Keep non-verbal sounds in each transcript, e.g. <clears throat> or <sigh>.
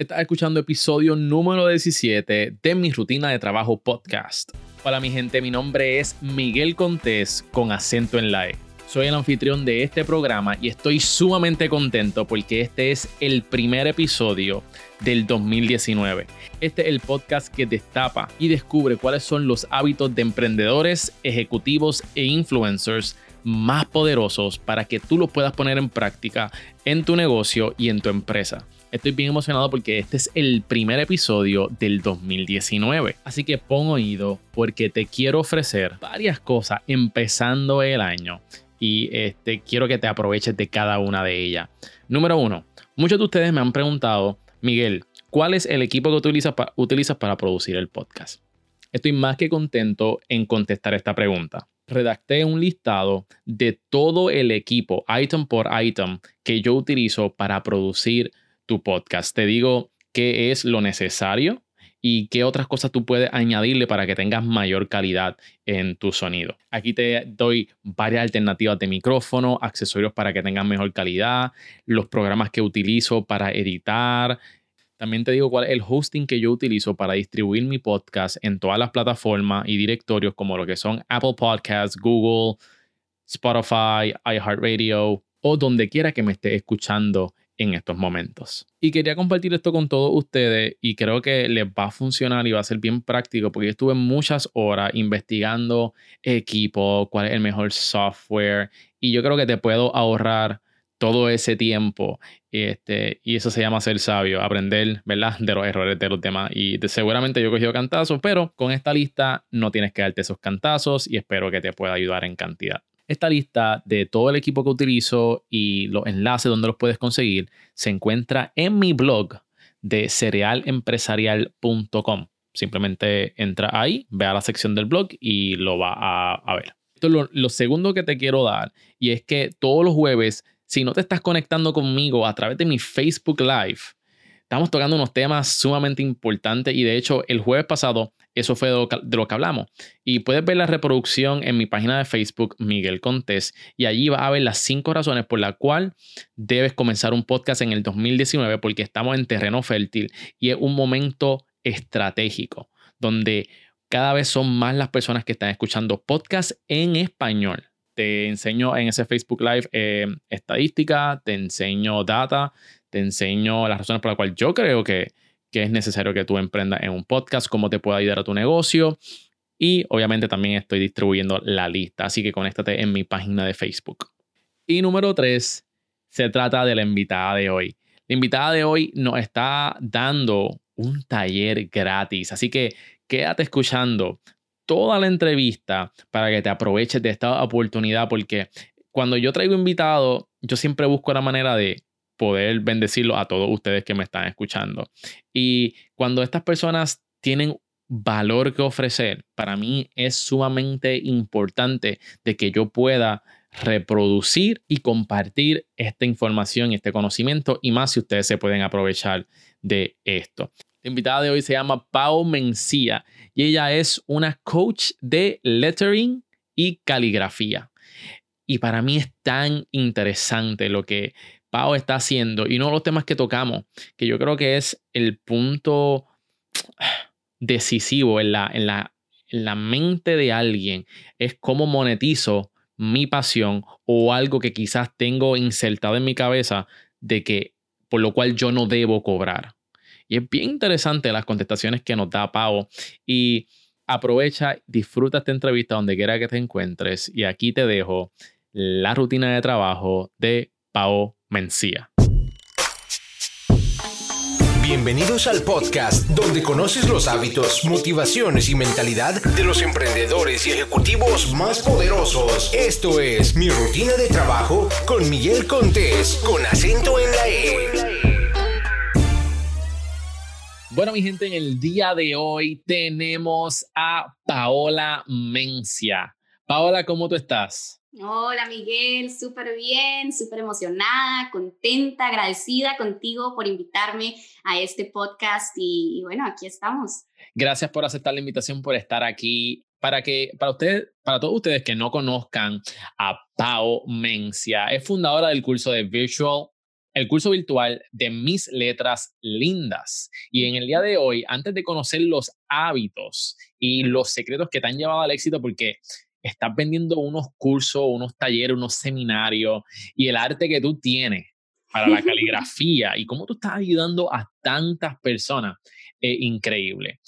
Estás escuchando episodio número 17 de mi rutina de trabajo podcast. Hola mi gente, mi nombre es Miguel Contés con acento en la E. Soy el anfitrión de este programa y estoy sumamente contento porque este es el primer episodio del 2019. Este es el podcast que destapa y descubre cuáles son los hábitos de emprendedores, ejecutivos e influencers más poderosos para que tú los puedas poner en práctica en tu negocio y en tu empresa. Estoy bien emocionado porque este es el primer episodio del 2019. Así que pon oído porque te quiero ofrecer varias cosas empezando el año y este, quiero que te aproveches de cada una de ellas. Número uno, muchos de ustedes me han preguntado, Miguel, ¿cuál es el equipo que utilizas, utilizas para producir el podcast? Estoy más que contento en contestar esta pregunta redacté un listado de todo el equipo, item por item, que yo utilizo para producir tu podcast. Te digo qué es lo necesario y qué otras cosas tú puedes añadirle para que tengas mayor calidad en tu sonido. Aquí te doy varias alternativas de micrófono, accesorios para que tengas mejor calidad, los programas que utilizo para editar. También te digo cuál es el hosting que yo utilizo para distribuir mi podcast en todas las plataformas y directorios como lo que son Apple Podcasts, Google, Spotify, iHeartRadio o donde quiera que me esté escuchando en estos momentos. Y quería compartir esto con todos ustedes y creo que les va a funcionar y va a ser bien práctico porque yo estuve muchas horas investigando equipo, cuál es el mejor software y yo creo que te puedo ahorrar todo ese tiempo este, y eso se llama ser sabio, aprender, ¿verdad? De los errores de los demás. Y seguramente yo he cogido cantazos, pero con esta lista no tienes que darte esos cantazos y espero que te pueda ayudar en cantidad. Esta lista de todo el equipo que utilizo y los enlaces donde los puedes conseguir se encuentra en mi blog de cerealempresarial.com. Simplemente entra ahí, ve a la sección del blog y lo va a, ver. Esto es lo, lo segundo que te quiero dar y es que todos los jueves, si no te estás conectando conmigo a través de mi Facebook Live, estamos tocando unos temas sumamente importantes y de hecho el jueves pasado eso fue de lo, que, hablamos. Y puedes ver la reproducción en mi página de Facebook, Miguel Contés, y allí va a ver las cinco razones por las cuales debes comenzar un podcast en el 2019 porque estamos en terreno fértil y es un momento estratégico donde cada vez son más las personas que están escuchando podcasts en español. Te enseño en ese Facebook Live eh, estadística, te enseño data, te enseño las razones por las cuales yo creo que que es necesario que tú emprendas en un podcast, cómo te puede ayudar a tu negocio. Y obviamente también estoy distribuyendo la lista, así que conéctate en mi página de Facebook. Y número tres, se trata de la invitada de hoy. La invitada de hoy nos está dando un taller gratis, así que quédate escuchando toda la entrevista para que te aproveches de esta oportunidad, porque cuando yo traigo invitado, yo siempre busco la manera de poder bendecirlo a todos ustedes que me están escuchando. Y cuando estas personas tienen valor que ofrecer, para mí es sumamente importante de que yo pueda reproducir y compartir esta información y este conocimiento y más si ustedes se pueden aprovechar de esto. La invitada de hoy se llama Pau Mencía y ella es una coach de lettering y caligrafía. Y para mí es tan interesante lo que Pau está haciendo y uno de los temas que tocamos, que yo creo que es el punto decisivo en la, en la, en la mente de alguien, es cómo monetizo mi pasión o algo que quizás tengo insertado en mi cabeza de que por lo cual yo no debo cobrar. Y es bien interesante las contestaciones que nos da Pau y aprovecha, disfruta esta entrevista donde quiera que te encuentres y aquí te dejo la rutina de trabajo de Pau Mencía. Bienvenidos al podcast donde conoces los hábitos, motivaciones y mentalidad de los emprendedores y ejecutivos más poderosos. Esto es Mi Rutina de Trabajo con Miguel Contés, con acento en la E. Bueno, mi gente, en el día de hoy tenemos a Paola Mencia. Paola, ¿cómo tú estás? Hola Miguel, súper bien, súper emocionada, contenta, agradecida contigo por invitarme a este podcast y, bueno, aquí estamos. Gracias por aceptar la invitación, por estar aquí. Para que, para ustedes, para todos ustedes que no conozcan a Pau Mencia, es fundadora del curso de Virtual el curso virtual de mis letras lindas. Y en el día de hoy, antes de conocer los hábitos y los secretos que te han llevado al éxito, porque estás vendiendo unos cursos, unos talleres, unos seminarios y el arte que tú tienes para la <laughs> caligrafía y cómo tú estás ayudando a tantas personas, es increíble.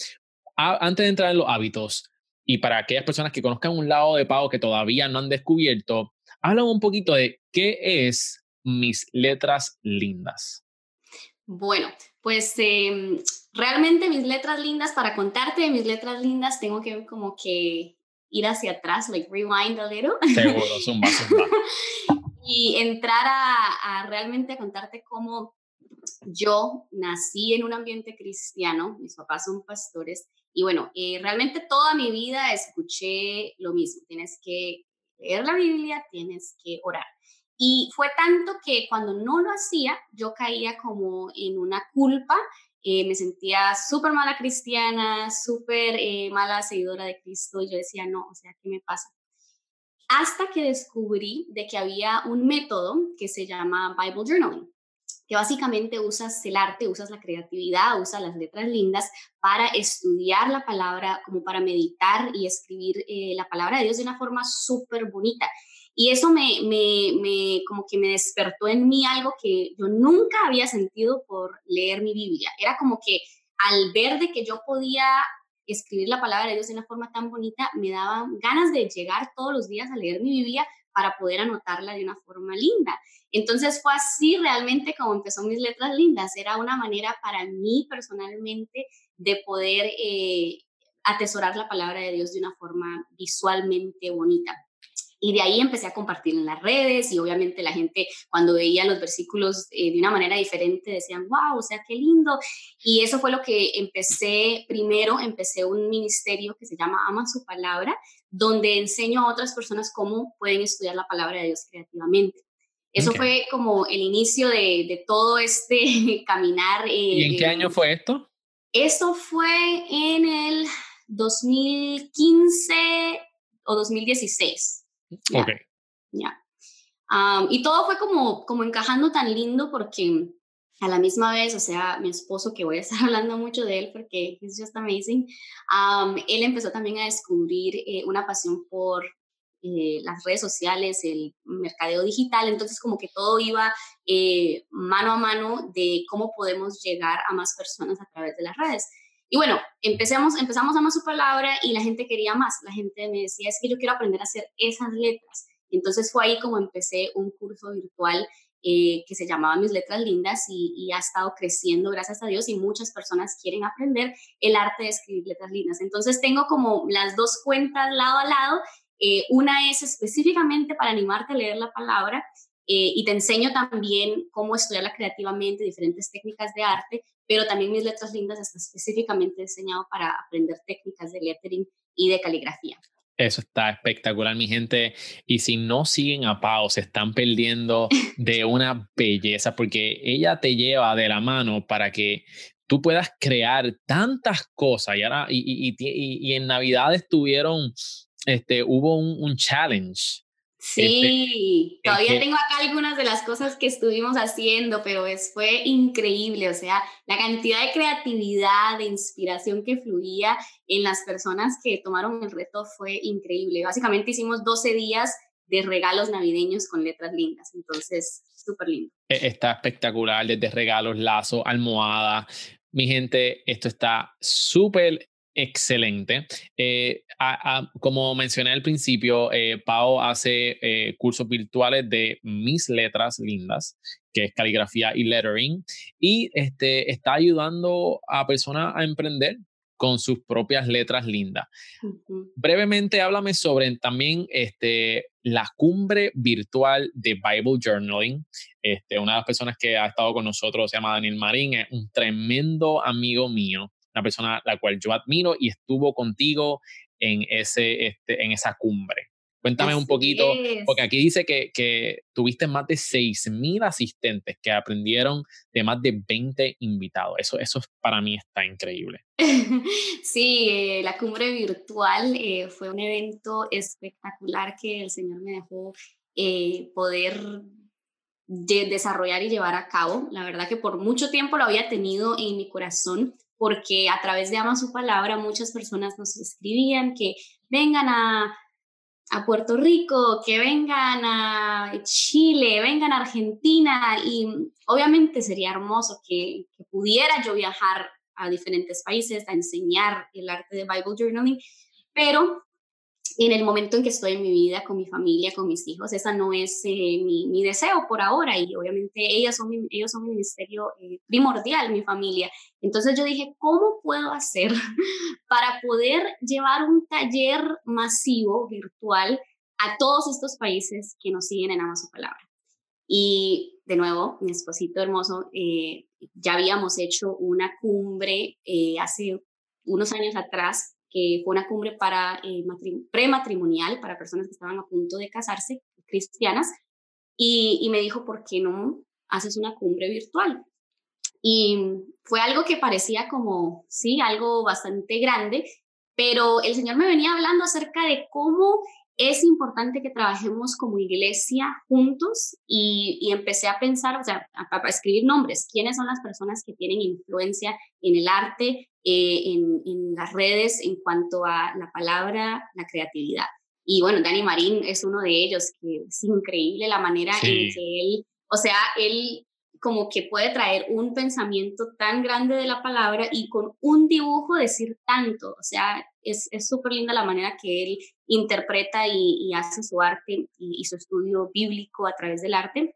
antes de entrar en los hábitos, y para aquellas personas que conozcan un lado de pago que todavía no han descubierto, habla un poquito de qué es mis letras lindas? Bueno, pues em, realmente mis letras lindas, para contarte de mis letras lindas, tengo que como que ir hacia atrás, like rewind a little. Seguro, son <laughs> y entrar a, realmente a contarte cómo yo nací en un ambiente cristiano, mis papás son pastores, y bueno, eh, realmente toda mi vida escuché lo mismo, tienes que leer la Biblia, tienes que orar. Y fue tanto que cuando no lo hacía, yo caía como en una culpa, eh, me sentía súper mala cristiana, súper eh, mala seguidora de Cristo yo decía, no, o sea, ¿qué me pasa? Hasta que descubrí de que había un método que se llama Bible Journaling, que básicamente usas el arte, usas la creatividad, usas las letras lindas para estudiar la palabra, como para meditar y escribir eh, la palabra de Dios de una forma súper bonita. Y eso me, me, me, como que me despertó en mí algo que yo nunca había sentido por leer mi Biblia. Era como que al ver de que yo podía escribir la palabra de Dios de una forma tan bonita, me daban ganas de llegar todos los días a leer mi Biblia para poder anotarla de una forma linda. Entonces fue así realmente como empezó mis letras lindas. Era una manera para mí personalmente de poder eh, atesorar la palabra de Dios de una forma visualmente bonita. Y de ahí empecé a compartir en las redes y obviamente la gente cuando veía los versículos eh, de una manera diferente decían, wow, o sea, qué lindo. Y eso fue lo que empecé, primero empecé un ministerio que se llama Ama su palabra, donde enseño a otras personas cómo pueden estudiar la palabra de Dios creativamente. Eso fue como el inicio de, de todo este <laughs> caminar. ¿Y en qué año fue esto? Eso fue en el 2015 o 2016. Ok. Ya. y todo fue como, como encajando tan lindo porque a la misma vez, o sea, mi esposo, que voy a estar <laughs> hablando mucho de él porque es just amazing, él empezó también a descubrir eh, una pasión por eh, las redes sociales, el mercadeo digital, entonces como que todo iba eh, mano a mano de cómo podemos llegar a más personas a través de las redes. Y bueno, empezamos, empezamos a más su palabra y la gente quería más. La gente me decía, es que yo quiero aprender a hacer esas letras. Entonces fue ahí como empecé un curso virtual eh, que se llamaba Mis Letras Lindas y, ha estado creciendo, gracias a Dios, y muchas personas quieren aprender el arte de escribir letras lindas. Entonces tengo como las dos cuentas lado a lado. Eh, una es específicamente para animarte a leer la palabra eh, y te enseño también cómo estudiarla creativamente, diferentes técnicas de arte, pero también mis letras lindas está específicamente diseñado para aprender técnicas de lettering y de caligrafía. Eso está espectacular, mi gente. Y si no siguen a Pau, se están perdiendo de <laughs> una belleza, porque ella te lleva de la mano para que tú puedas crear tantas cosas. Y ahora, y, y, en Navidades tuvieron, este, hubo un, un challenge este, sí, todavía tengo acá algunas de las cosas que estuvimos haciendo, pero es, fue increíble, o sea, la cantidad de creatividad, de inspiración que fluía en las personas que tomaron el reto fue increíble. Básicamente hicimos 12 días de regalos navideños con letras lindas, entonces súper lindo. E, está espectacular, desde regalos, lazos, almohada. Mi gente, esto está súper excelente. Eh, como mencioné al principio, eh, Pau hace eh, cursos virtuales de mis letras lindas, que es caligrafía y lettering, y este, está ayudando a personas a emprender con sus propias letras lindas. Brevemente, háblame sobre también este, la cumbre virtual de Bible Journaling. Este, una de las personas que ha estado con nosotros se llama Daniel Marín, es un tremendo amigo mío una persona la cual yo admiro y estuvo contigo en, ese, este, en esa cumbre. Cuéntame un poquito, porque aquí dice que, que tuviste más de 6.000 asistentes que aprendieron de más de 20 invitados. Eso, eso para mí está increíble. <laughs> Sí, eh, la cumbre virtual eh, fue un evento espectacular que el Señor me dejó eh, poder de desarrollar y llevar a cabo. La verdad que por mucho tiempo lo había tenido en mi corazón porque a través de Ama su palabra muchas personas nos escribían que vengan a, a Puerto Rico, que vengan a Chile, vengan a Argentina y obviamente sería hermoso que, que pudiera yo viajar a diferentes países a enseñar el arte de Bible Journaling, pero en el momento en que estoy en mi vida con mi familia, con mis hijos, esa no es eh, mi, mi, deseo por ahora y obviamente ellas son ellos son mi ministerio eh, primordial, mi familia. Entonces yo dije, ¿cómo puedo hacer <laughs> para poder llevar un taller masivo virtual a todos estos países que nos siguen en Amazon Palabra? Y de nuevo, mi esposito hermoso, eh, ya habíamos hecho una cumbre hace unos años atrás que fue una cumbre para eh, prematrimonial, para personas que estaban a punto de casarse, cristianas, y, y me dijo, ¿por qué no haces una cumbre virtual? Y fue algo que parecía como, sí, algo bastante grande, pero el Señor me venía hablando acerca de cómo es importante que trabajemos como iglesia juntos y, y empecé a pensar, o sea, a, a, escribir nombres, quiénes son las personas que tienen influencia en el arte, eh, en, en, las redes en cuanto a la palabra, la creatividad. Y bueno, Dani Marín es uno de ellos, que es increíble la manera en que él, o sea, él como que puede traer un pensamiento tan grande de la palabra y con un dibujo decir tanto. O sea, es súper linda la manera que él interpreta y, y hace su arte y, y, su estudio bíblico a través del arte.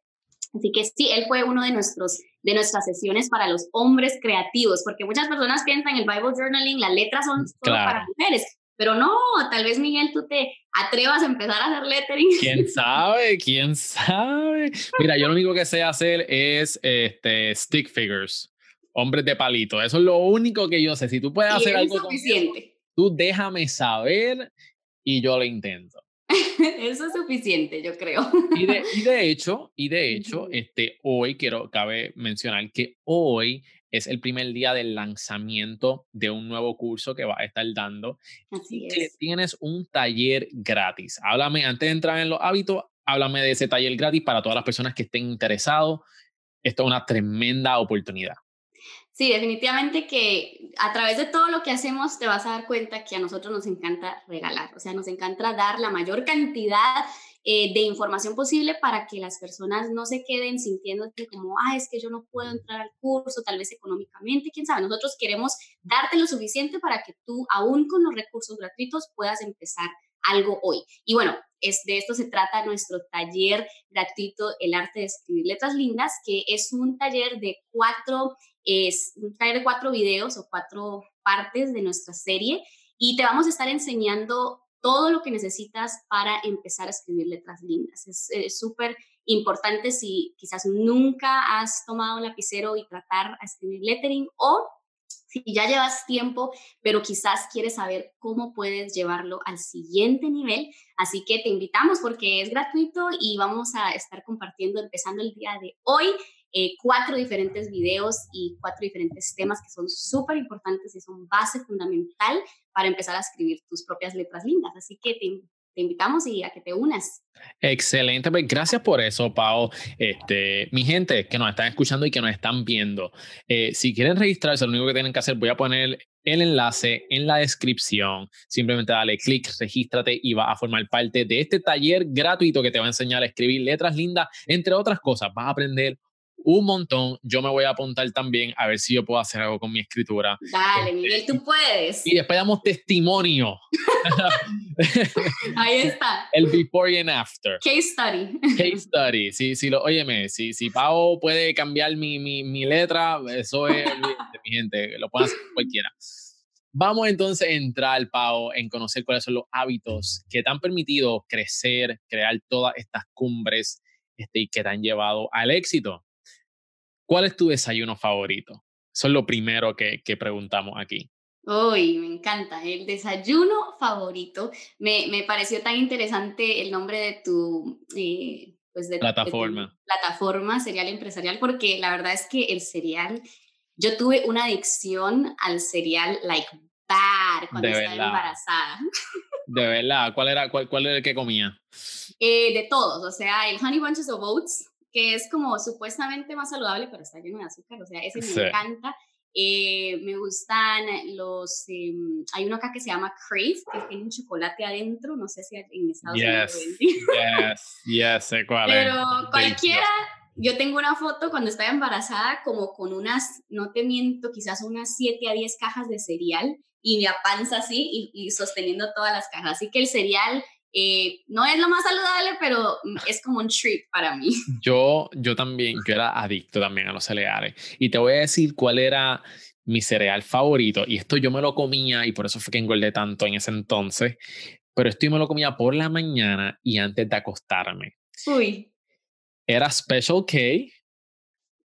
Así que sí, él fue uno de, nuestros, de nuestras sesiones para los hombres creativos, porque muchas personas piensan en el Bible Journaling, las letras son solo para mujeres, pero no, tal vez Miguel, tú te atrevas a empezar a hacer lettering. ¿Quién <laughs> sabe? ¿Quién sabe? Mira, yo lo único que sé hacer es este, stick figures, hombres de palito. Eso es lo único que yo sé. Si tú puedes hacer algo suficiente. tú déjame saber y yo lo intento. <laughs> Eso es suficiente, yo creo. Y de, y de <laughs> hecho, y de hecho, este, hoy quiero, cabe mencionar que hoy es el primer día del lanzamiento de un nuevo curso que va a estar dando. Así Que es. tienes un taller gratis. Háblame, antes de entrar en los hábitos, háblame de ese taller gratis para todas las personas que estén interesados. Esto es una tremenda oportunidad. Sí, definitivamente que a través de todo lo que hacemos te vas a dar cuenta que a nosotros nos encanta regalar, o sea, nos encanta dar la mayor cantidad eh, de información posible para que las personas no se queden sintiéndote como, ah, es que yo no puedo entrar al curso, tal vez económicamente, quién sabe. Nosotros queremos darte lo suficiente para que tú, aún con los recursos gratuitos, puedas empezar algo hoy. Y bueno, es, de esto se trata nuestro taller gratuito, El arte de escribir letras lindas, que es un taller de cuatro, es un taller de cuatro videos o cuatro partes de nuestra serie y te vamos a estar enseñando todo lo que necesitas para empezar a escribir letras lindas. Es súper importante si quizás nunca has tomado un lapicero y tratar a escribir lettering o si ya llevas tiempo, pero quizás quieres saber cómo puedes llevarlo al siguiente nivel. Así que te invitamos porque es gratuito y vamos a estar compartiendo, empezando el día de hoy, eh, cuatro diferentes videos y cuatro diferentes temas que son súper importantes y son base fundamental para empezar a escribir tus propias letras lindas. Así que te, te invitamos y a que te unas. Excelente, pues gracias por eso, Pau. Este, mi gente que nos están escuchando y que nos están viendo, eh, si quieren registrarse, lo único que tienen que hacer, voy a poner el enlace en la descripción. Simplemente dale clic, regístrate y va a formar parte de este taller gratuito que te va a enseñar a escribir letras lindas, entre otras cosas. Vas a aprender un montón. Yo me voy a apuntar también a ver si yo puedo hacer algo con mi escritura. Dale, Miguel, tú puedes. Y después damos testimonio. <laughs> Ahí está. El before y el after. Case study. Case study. Si, si lo, óyeme, si, si Pau puede cambiar mi, mi, mi letra, eso es, mi gente, lo puede hacer cualquiera. Vamos entonces a entrar, Pau, en conocer cuáles son los hábitos que te han permitido crecer, crear todas estas cumbres este, y que te han llevado al éxito. ¿Cuál es tu desayuno favorito? Eso es lo primero que, que preguntamos aquí. Uy, me encanta. El desayuno favorito. Me, me, pareció tan interesante el nombre de tu, eh, pues de, plataforma. De tu plataforma serial empresarial, porque la verdad es que el cereal, yo tuve una adicción al cereal like bad cuando de estaba verdad. embarazada. De verdad, ¿cuál era, cuál, cuál era el que comía? Eh, de todos, o sea, el Honey Bunches of Oats, que es como supuestamente más saludable, pero está lleno de azúcar, o sea, ese me encanta. Eh, me gustan los, em, hay uno acá que se llama Crave, que tiene un chocolate adentro, no sé si en Estados Unidos. <laughs> Yes, yes, sé cuál Pero cualquiera, yo tengo una foto cuando estaba embarazada como con unas, no te miento, quizás unas 7 a 10 cajas de cereal y mi panza así y, y sosteniendo todas las cajas. Así que el cereal eh, no es lo más saludable, pero es como un treat para mí. <laughs> Yo, yo también, yo era adicto también a los cereales. Y te voy a decir cuál era mi cereal favorito. Y esto yo me lo comía y por eso fue que engordé tanto en ese entonces. Pero esto yo me lo comía por la mañana y antes de acostarme. Uy. Era Special K.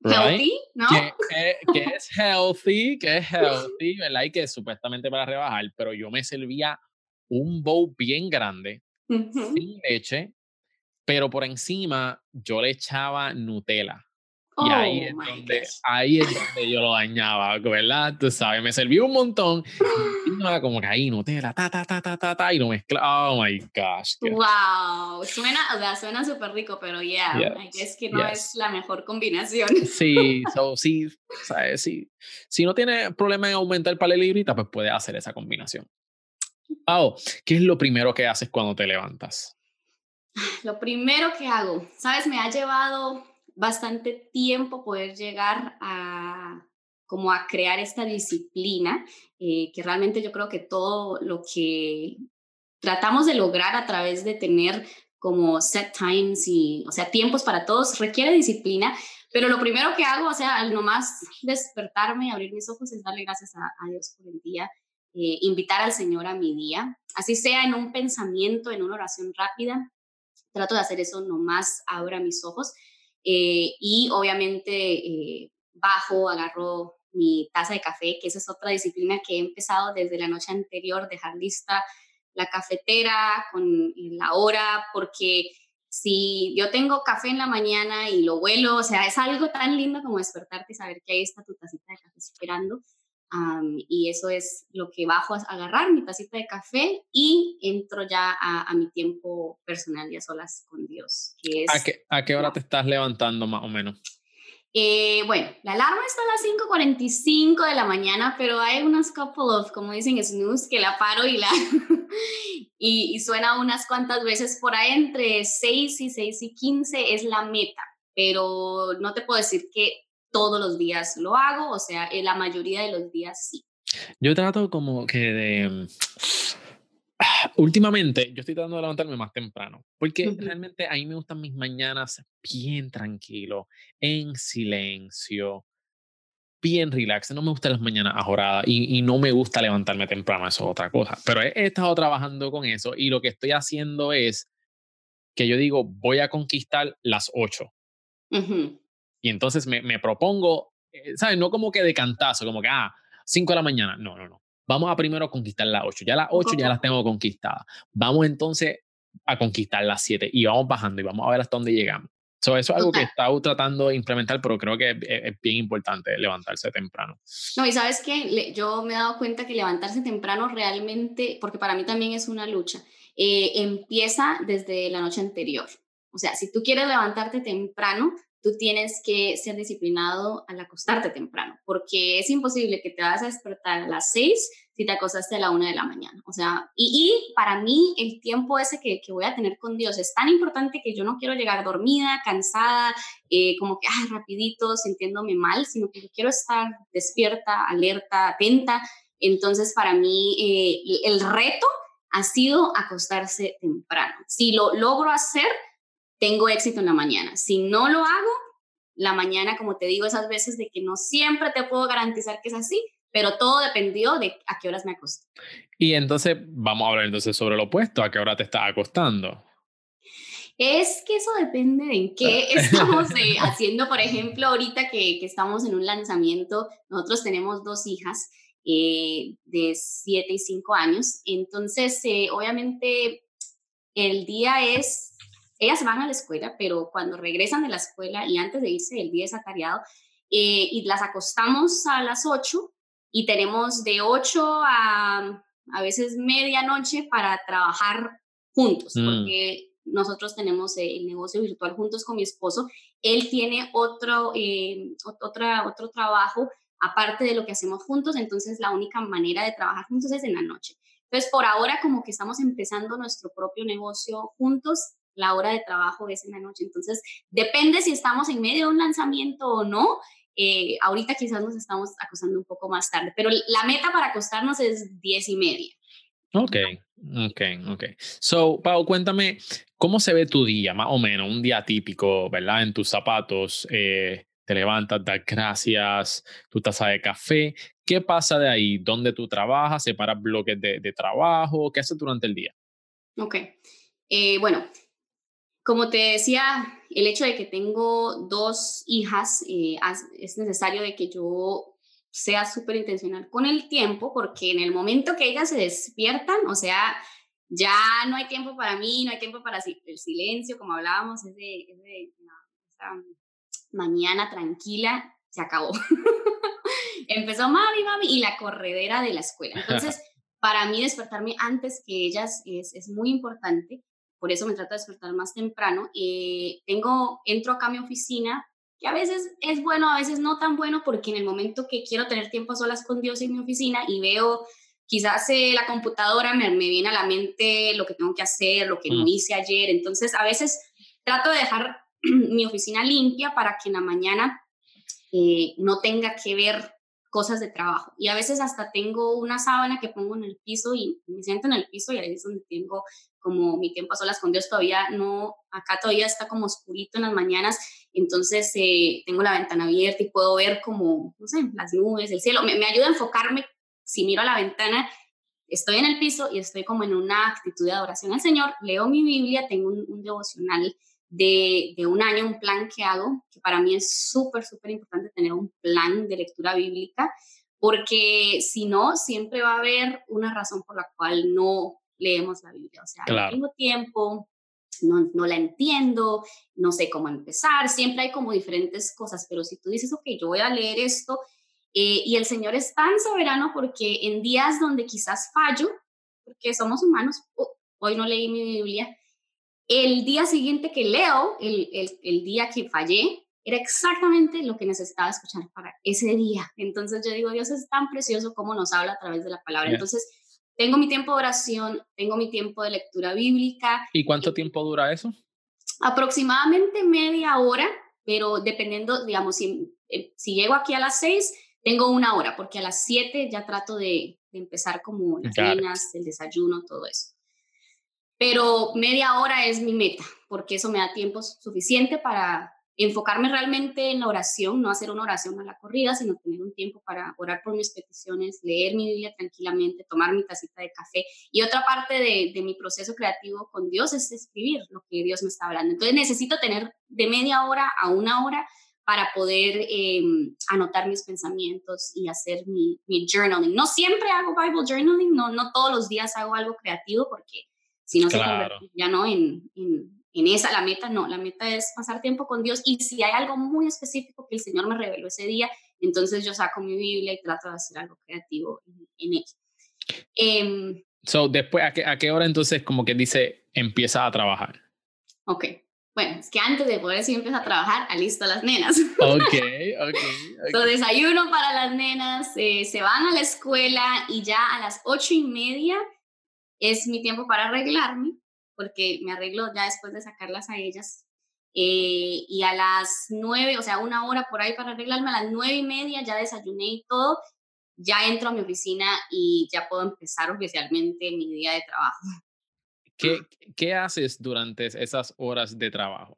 Healthy, ¿no? Que, es healthy, que es healthy, ¿verdad? Y que es supuestamente para rebajar, pero yo me servía un bowl bien grande sin leche, pero por encima yo le echaba Nutella. y ahí es, oh donde, ahí es donde yo lo dañaba, ¿verdad? Tú sabes, me serví un montón. Y como que ahí Nutella, ta, ta, ta, ta, ta, ta, y lo mezclaba. Oh my gosh. Wow, suena, o sea, suena súper rico, pero ya, yeah, es que no es la mejor combinación. <laughs> Sí, so, sí, ¿sabes? Sí. Si no tiene problema en aumentar el librita, pues puede hacer esa combinación. Pau, ¿qué es lo primero que haces cuando te levantas? Lo primero que hago, sabes, me ha llevado bastante tiempo poder llegar a como a crear esta disciplina, eh, que realmente yo creo que todo lo que tratamos de lograr a través de tener como set times y, o sea, tiempos para todos, requiere disciplina, pero lo primero que hago, o sea, al nomás despertarme y abrir mis ojos es darle gracias a, a Dios por el día, eh, invitar al Señor a mi día, así sea en un pensamiento, en una oración rápida. Trato de hacer eso nomás ahora mis ojos. Eh, y obviamente eh, bajo, agarro mi taza de café, que esa es otra disciplina que he empezado desde la noche anterior, dejar lista la cafetera con la hora, porque si yo tengo café en la mañana y lo vuelo, o sea, es algo tan lindo como despertarte y saber que ahí está tu tacita de café esperando y eso es lo que bajo a agarrar, mi tacita de café y entro ya a, mi tiempo personal y a solas con Dios. Que es, ¿A, qué, ¿A qué hora te estás levantando más o menos? Eh, bueno, la alarma está a las 5.45 de la mañana, pero hay unos couple of, como dicen, snooze, que la paro y la... <laughs> y, y, suena unas cuantas veces por ahí, entre 6 y 6 y 15 es la meta, pero no te puedo decir que todos los días lo hago, o sea, en la mayoría de los días sí. Yo trato como que de... <sighs> Últimamente yo estoy tratando de levantarme más temprano, porque realmente a mí me gustan mis mañanas bien tranquilo, en silencio, bien relax. No me gustan las mañanas ajoradas y, y, no me gusta levantarme temprano, eso es otra cosa. Pero he, estado trabajando con eso y lo que estoy haciendo es que yo digo, voy a conquistar las 8. Y entonces me, me propongo, eh, ¿sabes? No como que de cantazo, como que, ah, 5 de la mañana. No, no, no. Vamos a primero conquistar las 8. Ya las 8 ya las tengo conquistadas. Vamos entonces a conquistar las 7 y vamos bajando y vamos a ver hasta dónde llegamos. eso es algo que estado tratando de implementar, pero creo que es, bien importante levantarse temprano. No, y sabes que yo me he dado cuenta que levantarse temprano realmente, porque para mí también es una lucha, eh, empieza desde la noche anterior. O sea, si tú quieres levantarte temprano, tú tienes que ser disciplinado al acostarte temprano, porque es imposible que te vas a despertar a las 6 si te acostaste a la 1 de la mañana. O sea, y, para mí el tiempo ese que, que, voy a tener con Dios es tan importante que yo no quiero llegar dormida, cansada, eh, como que, ay, rapidito, sintiéndome mal, sino que yo quiero estar despierta, alerta, atenta. Entonces, para mí, eh, el reto ha sido acostarse temprano. Si lo logro hacer, tengo éxito en la mañana. Si no lo hago, la mañana, como te digo, esas veces de que no siempre te puedo garantizar que es así, pero todo dependió de a qué horas me acosté. Y entonces, vamos a hablar entonces sobre lo opuesto, ¿a qué hora te estás acostando? Es que eso depende de en qué <laughs> estamos eh, haciendo. Por ejemplo, ahorita que, que, estamos en un lanzamiento, nosotros tenemos dos hijas eh, de 7 y 5 años. Entonces, eh, obviamente, el día es ellas van a la escuela, pero cuando regresan de la escuela y antes de irse el día es atareado, eh, y las acostamos a las 8 y tenemos de 8 a a veces medianoche para trabajar juntos, mm. porque nosotros tenemos el negocio virtual juntos con mi esposo. Él tiene otro, eh, otra, otro trabajo aparte de lo que hacemos juntos, entonces la única manera de trabajar juntos es en la noche. Entonces, por ahora, como que estamos empezando nuestro propio negocio juntos, la hora de trabajo es en la noche. Entonces, depende si estamos en medio de un lanzamiento o no. Eh, ahorita quizás nos estamos acostando un poco más tarde, pero la meta para acostarnos es diez y media. Ok, ok, ok. So, Pau, cuéntame, ¿cómo se ve tu día, más o menos, un día típico, ¿verdad? En tus zapatos, eh, te levantas, das gracias, tu taza de café. ¿Qué pasa de ahí? ¿Dónde tú trabajas? ¿Separas bloques de, de trabajo? ¿Qué haces durante el día? Ok. Eh, bueno, como te decía, el hecho de que tengo dos hijas, eh, es necesario de que yo sea súper intencional con el tiempo, porque en el momento que ellas se despiertan, o sea, ya no hay tiempo para mí, no hay tiempo para el silencio, como hablábamos, es de, mañana tranquila, se acabó. <laughs> Empezó mami, mami, y la corredera de la escuela. <laughs> Entonces, para mí despertarme antes que ellas es, es muy importante, por eso me trato de despertar más temprano. Eh, tengo, entro acá a mi oficina, que a veces es bueno, a veces no tan bueno, porque en el momento que quiero tener tiempo a solas con Dios en mi oficina y veo quizás eh, la computadora, me, me, viene a la mente lo que tengo que hacer, lo que no mm. hice ayer. Entonces, a veces trato de dejar <clears throat> mi oficina limpia para que en la mañana eh, no tenga que ver cosas de trabajo. Y a veces hasta tengo una sábana que pongo en el piso y me siento en el piso y ahí es donde tengo como mi tiempo a solas con Dios. Todavía no, acá todavía está como oscurito en las mañanas, entonces eh, tengo la ventana abierta y puedo ver como, no sé, las nubes, el cielo. Me, ayuda a enfocarme si miro a la ventana. Estoy en el piso y estoy como en una actitud de adoración al Señor. Leo mi Biblia, tengo un, un devocional de, de, un año, un plan que hago, que para mí es súper, súper importante tener un plan de lectura bíblica, porque si no, siempre va a haber una razón por la cual no leemos la Biblia. O sea, no tengo tiempo, no, no, la entiendo, no sé cómo empezar, siempre hay como diferentes cosas, pero si tú dices, ok, yo voy a leer esto, eh, y el Señor es tan soberano porque en días donde quizás fallo, porque somos humanos, oh, hoy no leí mi Biblia, el día siguiente que leo, el, el, día que fallé, era exactamente lo que necesitaba escuchar para ese día. Entonces yo digo, Dios es tan precioso como nos habla a través de la palabra. Entonces, tengo mi tiempo de oración, tengo mi tiempo de lectura bíblica. ¿Y cuánto tiempo dura eso? Aproximadamente media hora, pero dependiendo, digamos, si, eh, si llego aquí a las seis, tengo una hora, porque a las siete ya trato de, empezar como las cenas, el desayuno, todo eso pero media hora es mi meta, porque eso me da tiempo suficiente para enfocarme realmente en la oración, no hacer una oración a la corrida, sino tener un tiempo para orar por mis peticiones, leer mi Biblia tranquilamente, tomar mi tacita de café. Y otra parte de, mi proceso creativo con Dios es escribir lo que Dios me está hablando. Entonces necesito tener de media hora a una hora para poder em, anotar mis pensamientos y hacer mi, mi, journaling. No siempre hago Bible journaling, no, no todos los días hago algo creativo porque si no se convierte ya no en, en, esa la meta, no, la meta es pasar tiempo con Dios y si hay algo muy específico que el Señor me reveló ese día, entonces yo saco mi Biblia y trato de hacer algo creativo en, en ello. Em, so, después, ¿a qué, ¿a qué hora entonces como que dice empieza a trabajar? Ok, bueno, es que antes de poder decir empieza a trabajar, alisto a las nenas. Ok, <laughs> ok. okay. So, desayuno para las nenas, eh, se van a la escuela y ya a las ocho y media es mi tiempo para arreglarme, porque me arreglo ya después de sacarlas a ellas. Eh, y a las nueve, o sea, una hora por ahí para arreglarme, a las nueve y media ya desayuné y todo, ya entro a mi oficina y ya puedo empezar oficialmente mi día de trabajo. <laughs> ¿Qué, qué haces durante esas horas de trabajo?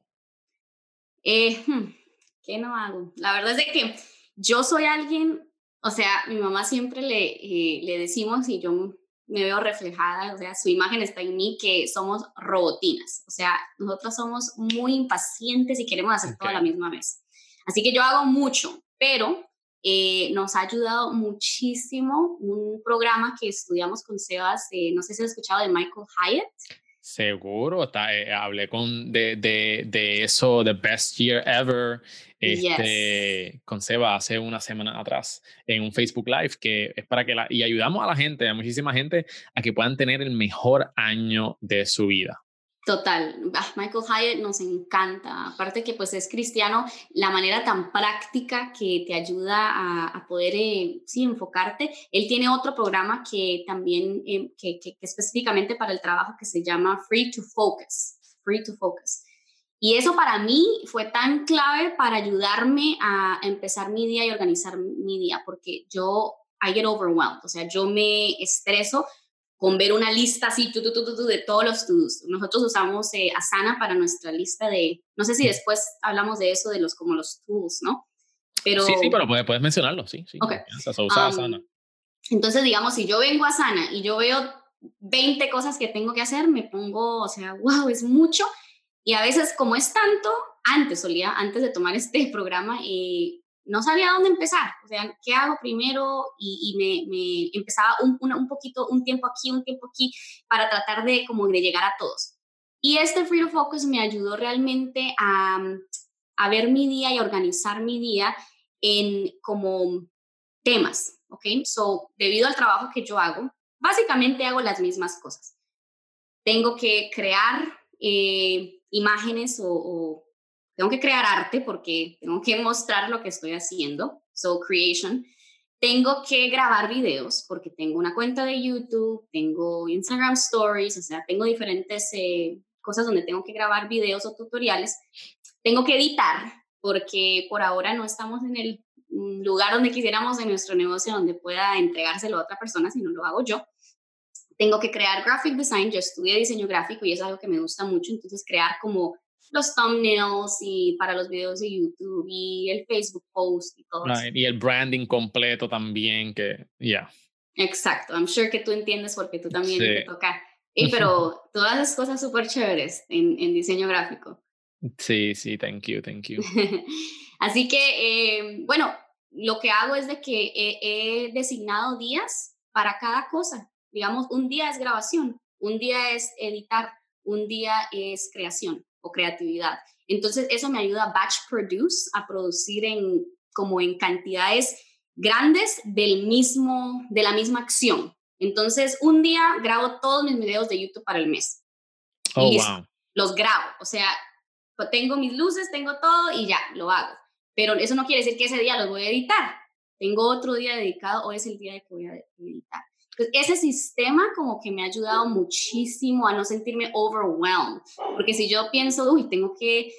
Eh, hmm, ¿Qué no hago? La verdad es de que yo soy alguien, o sea, mi mamá siempre le, eh, le decimos, y yo me veo reflejada, o sea, su imagen está en mí, que somos robotinas, o sea, nosotros somos muy impacientes y queremos hacer todo a la misma vez. Así que yo hago mucho, pero eh, nos ha ayudado muchísimo un programa que estudiamos con Sebas, no sé si has escuchado de Michael Hyatt. Seguro, está, eh, hablé con de, de, de, eso, The Best Year Ever, este, con Seba hace una semana atrás en un Facebook Live, que es para que la, y ayudamos a la gente, a muchísima gente, a que puedan tener el mejor año de su vida. Total, ah, Michael Hyatt nos encanta, aparte que pues es cristiano, la manera tan práctica que te ayuda a, poder, eh, sí, enfocarte. Él tiene otro programa que también, eh, que, que, específicamente para el trabajo que se llama Free to Focus, Free to Focus. Y eso para mí fue tan clave para ayudarme a empezar mi día y organizar mi día, porque yo, I get overwhelmed, o sea, yo me estreso con ver una lista así tu, tu, tu, de todos los to-dos. Nosotros usamos eh, Asana para nuestra lista de, no sé si después hablamos de eso, de los como los tools, ¿no? Pero, sí, sí, pero puedes, puedes mencionarlo, sí. sí. Okay. Asana. Entonces, digamos, si yo vengo a Asana y yo veo 20 cosas que tengo que hacer, me pongo, o sea, wow, es mucho. Y a veces, como es tanto, antes solía, antes de tomar este <laughs> programa, eh, no sabía dónde empezar, o sea, ¿qué hago primero? Y, me, empezaba un, poquito, un tiempo aquí, un tiempo aquí, para tratar de como llegar a todos. Y este Free to Focus me ayudó realmente a, ver mi día y organizar mi día en como temas, ¿ok? So, debido al trabajo que yo hago, básicamente hago las mismas cosas. Tengo que crear eh, imágenes o tengo que crear arte porque tengo que mostrar lo que estoy haciendo, so creation. Tengo que grabar videos porque tengo una cuenta de YouTube, tengo Instagram Stories, o sea, tengo diferentes eh, cosas donde tengo que grabar videos o tutoriales. Tengo que editar porque por ahora no estamos en el mm, lugar donde quisiéramos en nuestro negocio donde pueda entregárselo a otra persona, si no lo hago yo. Tengo que crear graphic design, yo estudié diseño gráfico y es algo que me gusta mucho, entonces crear como los thumbnails y para los videos de YouTube y el Facebook post y todo eso. Y el branding completo también, que ya. Exacto, I'm sure que tú entiendes porque tú también te toca. Y, pero <laughs> todas esas cosas súper chéveres en, en, diseño gráfico. Sí, sí, thank you, thank you. <laughs> Así que, eh, bueno, lo que hago es de que he, he designado días para cada cosa. Digamos, un día es grabación, un día es editar, un día es creación o creatividad. Entonces, eso me ayuda a batch produce, a producir en, como en cantidades grandes del mismo, de la misma acción. Entonces, un día grabo todos mis videos de YouTube para el mes. Oh, wow. Los grabo. O sea, tengo mis luces, tengo todo y ya, lo hago. Pero eso no quiere decir que ese día los voy a editar. Tengo otro día dedicado o es el día de que voy a editar ese sistema como que me ha ayudado muchísimo a no sentirme overwhelmed, porque si yo pienso, uy, tengo que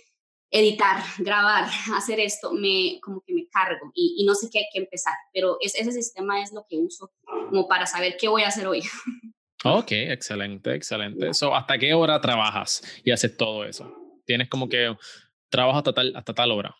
editar, <laughs> grabar, hacer esto, me como que me cargo y, no sé qué hay que empezar, pero ese sistema es lo que uso como para saber qué voy a hacer hoy. <laughs> Ok, excelente, excelente. So, ¿Hasta qué hora trabajas y haces todo eso? ¿Tienes como que trabajo hasta tal, hasta tal hora?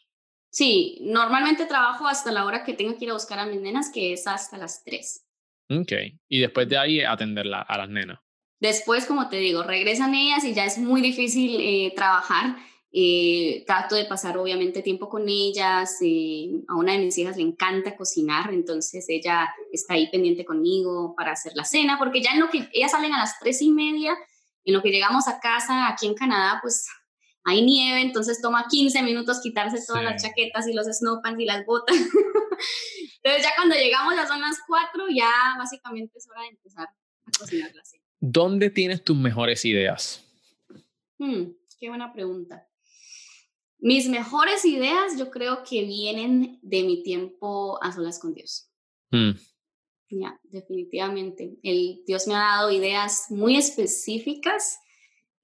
Sí, normalmente trabajo hasta la hora que tengo que ir a buscar a mis nenas, que es hasta las 3. Ok, y después de ahí atenderla a las nenas. Después, como te digo, regresan ellas y ya es muy difícil eh, trabajar. Eh, trato de pasar obviamente tiempo con ellas. Eh, a una de mis hijas le encanta cocinar, entonces ella está ahí pendiente conmigo para hacer la cena, porque ya en lo que ellas salen a las tres y media, en lo que llegamos a casa aquí en Canadá, pues hay nieve, entonces toma 15 minutos quitarse todas las chaquetas y los snowpants y las botas. <laughs> entonces ya cuando llegamos ya son las 4, ya básicamente es hora de empezar a cocinar la cena. ¿Dónde tienes tus mejores ideas? Hmm, qué buena pregunta. Mis mejores ideas yo creo que vienen de mi tiempo a solas con Dios. Hmm. Ya, definitivamente. El, Dios me ha dado ideas muy específicas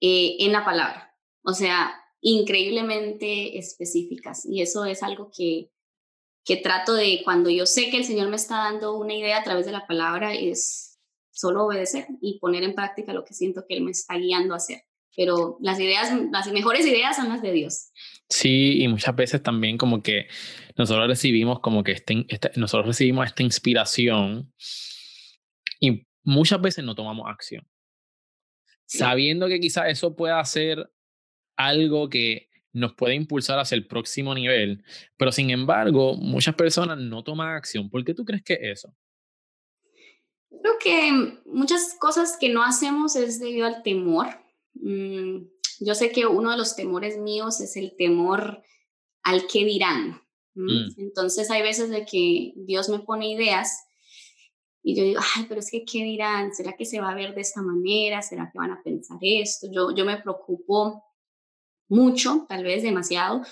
eh, en la palabra o sea, increíblemente específicas. Y eso es algo que, que trato de, cuando yo sé que el Señor me está dando una idea a través de la palabra, es solo obedecer y poner en práctica lo que siento que Él me está guiando a hacer. Pero las ideas, las mejores ideas son las de Dios. Sí, y muchas veces también como que nosotros recibimos como que este, este, nosotros recibimos esta inspiración y muchas veces no tomamos acción. Sabiendo que quizás eso pueda ser algo que nos puede impulsar hacia el próximo nivel, pero sin embargo, muchas personas no toman acción. ¿Por qué tú crees que eso? Creo que muchas cosas que no hacemos es debido al temor. Mm, yo sé que uno de los temores míos es el temor al que dirán. Mm. Entonces hay veces de que Dios me pone ideas Y yo digo, ay, pero es que, ¿qué dirán? ¿Será que se va a ver de esta manera? ¿Será que van a pensar esto? Yo, yo me preocupo mucho, tal vez demasiado,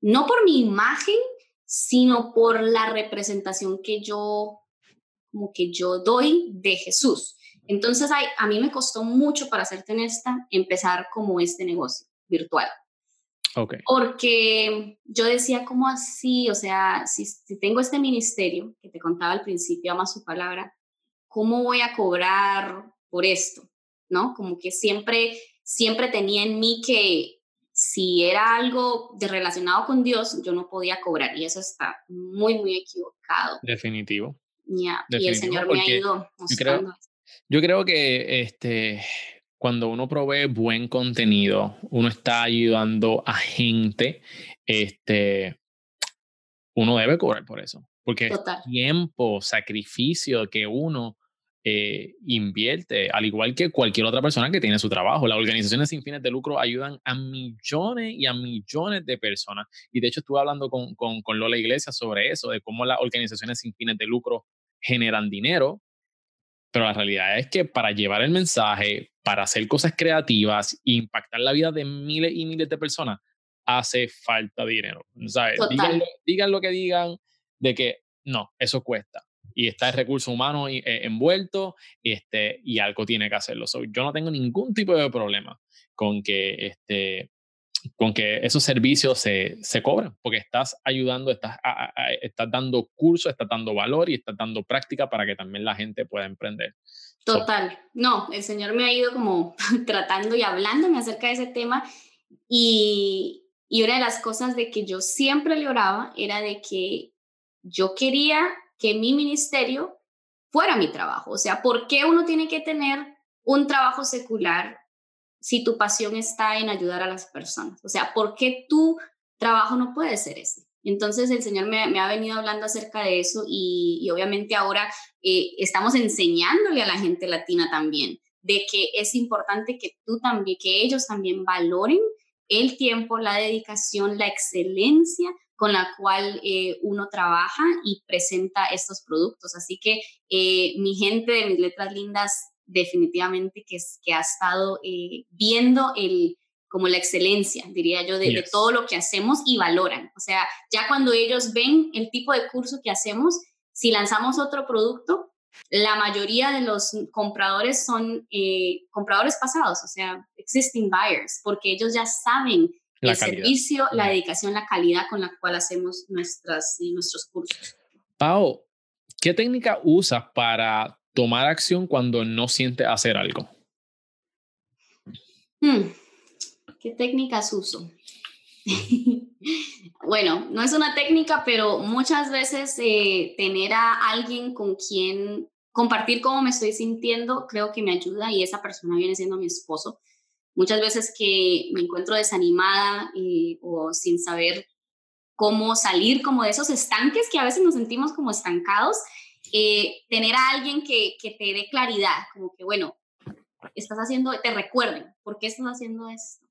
no por mi imagen, sino por la representación que yo, como que yo doy de Jesús. Entonces, a mí me costó mucho, para serte honesta, empezar como este negocio virtual. Okay. Porque yo decía, ¿cómo así? O sea, si, si, tengo este ministerio que te contaba al principio, ama su palabra, ¿cómo voy a cobrar por esto? ¿No? Como que siempre, siempre tenía en mí que si era algo de relacionado con Dios, yo no podía cobrar y eso está muy, muy equivocado. Definitivo. Ya, y el Señor me ha ido mostrando. Yo creo, yo creo que este, cuando uno provee buen contenido, uno está ayudando a gente, este, uno debe cobrar por eso. Porque es tiempo, sacrificio que uno eh, invierte, al igual que cualquier otra persona que tiene su trabajo. Las organizaciones sin fines de lucro ayudan a millones y a millones de personas. Y de hecho estuve hablando con, con, con Lola Iglesias sobre eso, de cómo las organizaciones sin fines de lucro generan dinero, pero la realidad es que para llevar el mensaje, para hacer cosas creativas e impactar la vida de miles y miles de personas, hace falta dinero. ¿sabes? Digan, lo que digan de que no, eso cuesta. Y está el recurso humano eh, envuelto este, y algo tiene que hacerlo. yo no tengo ningún tipo de problema con que, este, con que esos servicios se, se cobren, porque estás ayudando, estás, estás dando cursos, estás dando valor y estás dando práctica para que también la gente pueda emprender. Total. No, el Señor me ha ido como <laughs> tratando y hablándome acerca de ese tema y, y una de las cosas de que yo siempre le oraba era de que yo quería que mi ministerio fuera mi trabajo. O sea, ¿por qué uno tiene que tener un trabajo secular si tu pasión está en ayudar a las personas? O sea, ¿por qué tu trabajo no puede ser ese? Entonces el Señor me, ha venido hablando acerca de eso y, obviamente ahora eh, estamos enseñándole a la gente latina también de que es importante que tú también, que ellos también valoren el tiempo, la dedicación, la excelencia con la cual eh, uno trabaja y presenta estos productos. Así que eh, mi gente de mis letras lindas definitivamente que, que ha estado viendo el, como la excelencia, diría yo, de, todo lo que hacemos y valoran. O sea, ya cuando ellos ven el tipo de curso que hacemos, si lanzamos otro producto, la mayoría de los compradores son eh, compradores pasados, o sea, existing buyers, porque ellos ya saben el servicio, la dedicación, la calidad con la cual hacemos nuestras, nuestros cursos. Pau, ¿qué técnica usas para tomar acción cuando no sientes hacer algo? Hmm. ¿Qué técnicas uso? <laughs> bueno, no es una técnica, pero muchas veces eh, tener a alguien con quien compartir cómo me estoy sintiendo creo que me ayuda y esa persona viene siendo mi esposo. Muchas veces que me encuentro desanimada eh, o sin saber cómo salir como de esos estanques que a veces nos sentimos como estancados, eh, tener a alguien que, que te dé claridad, como que, bueno, estás haciendo, te recuerden, ¿por qué estás haciendo esto?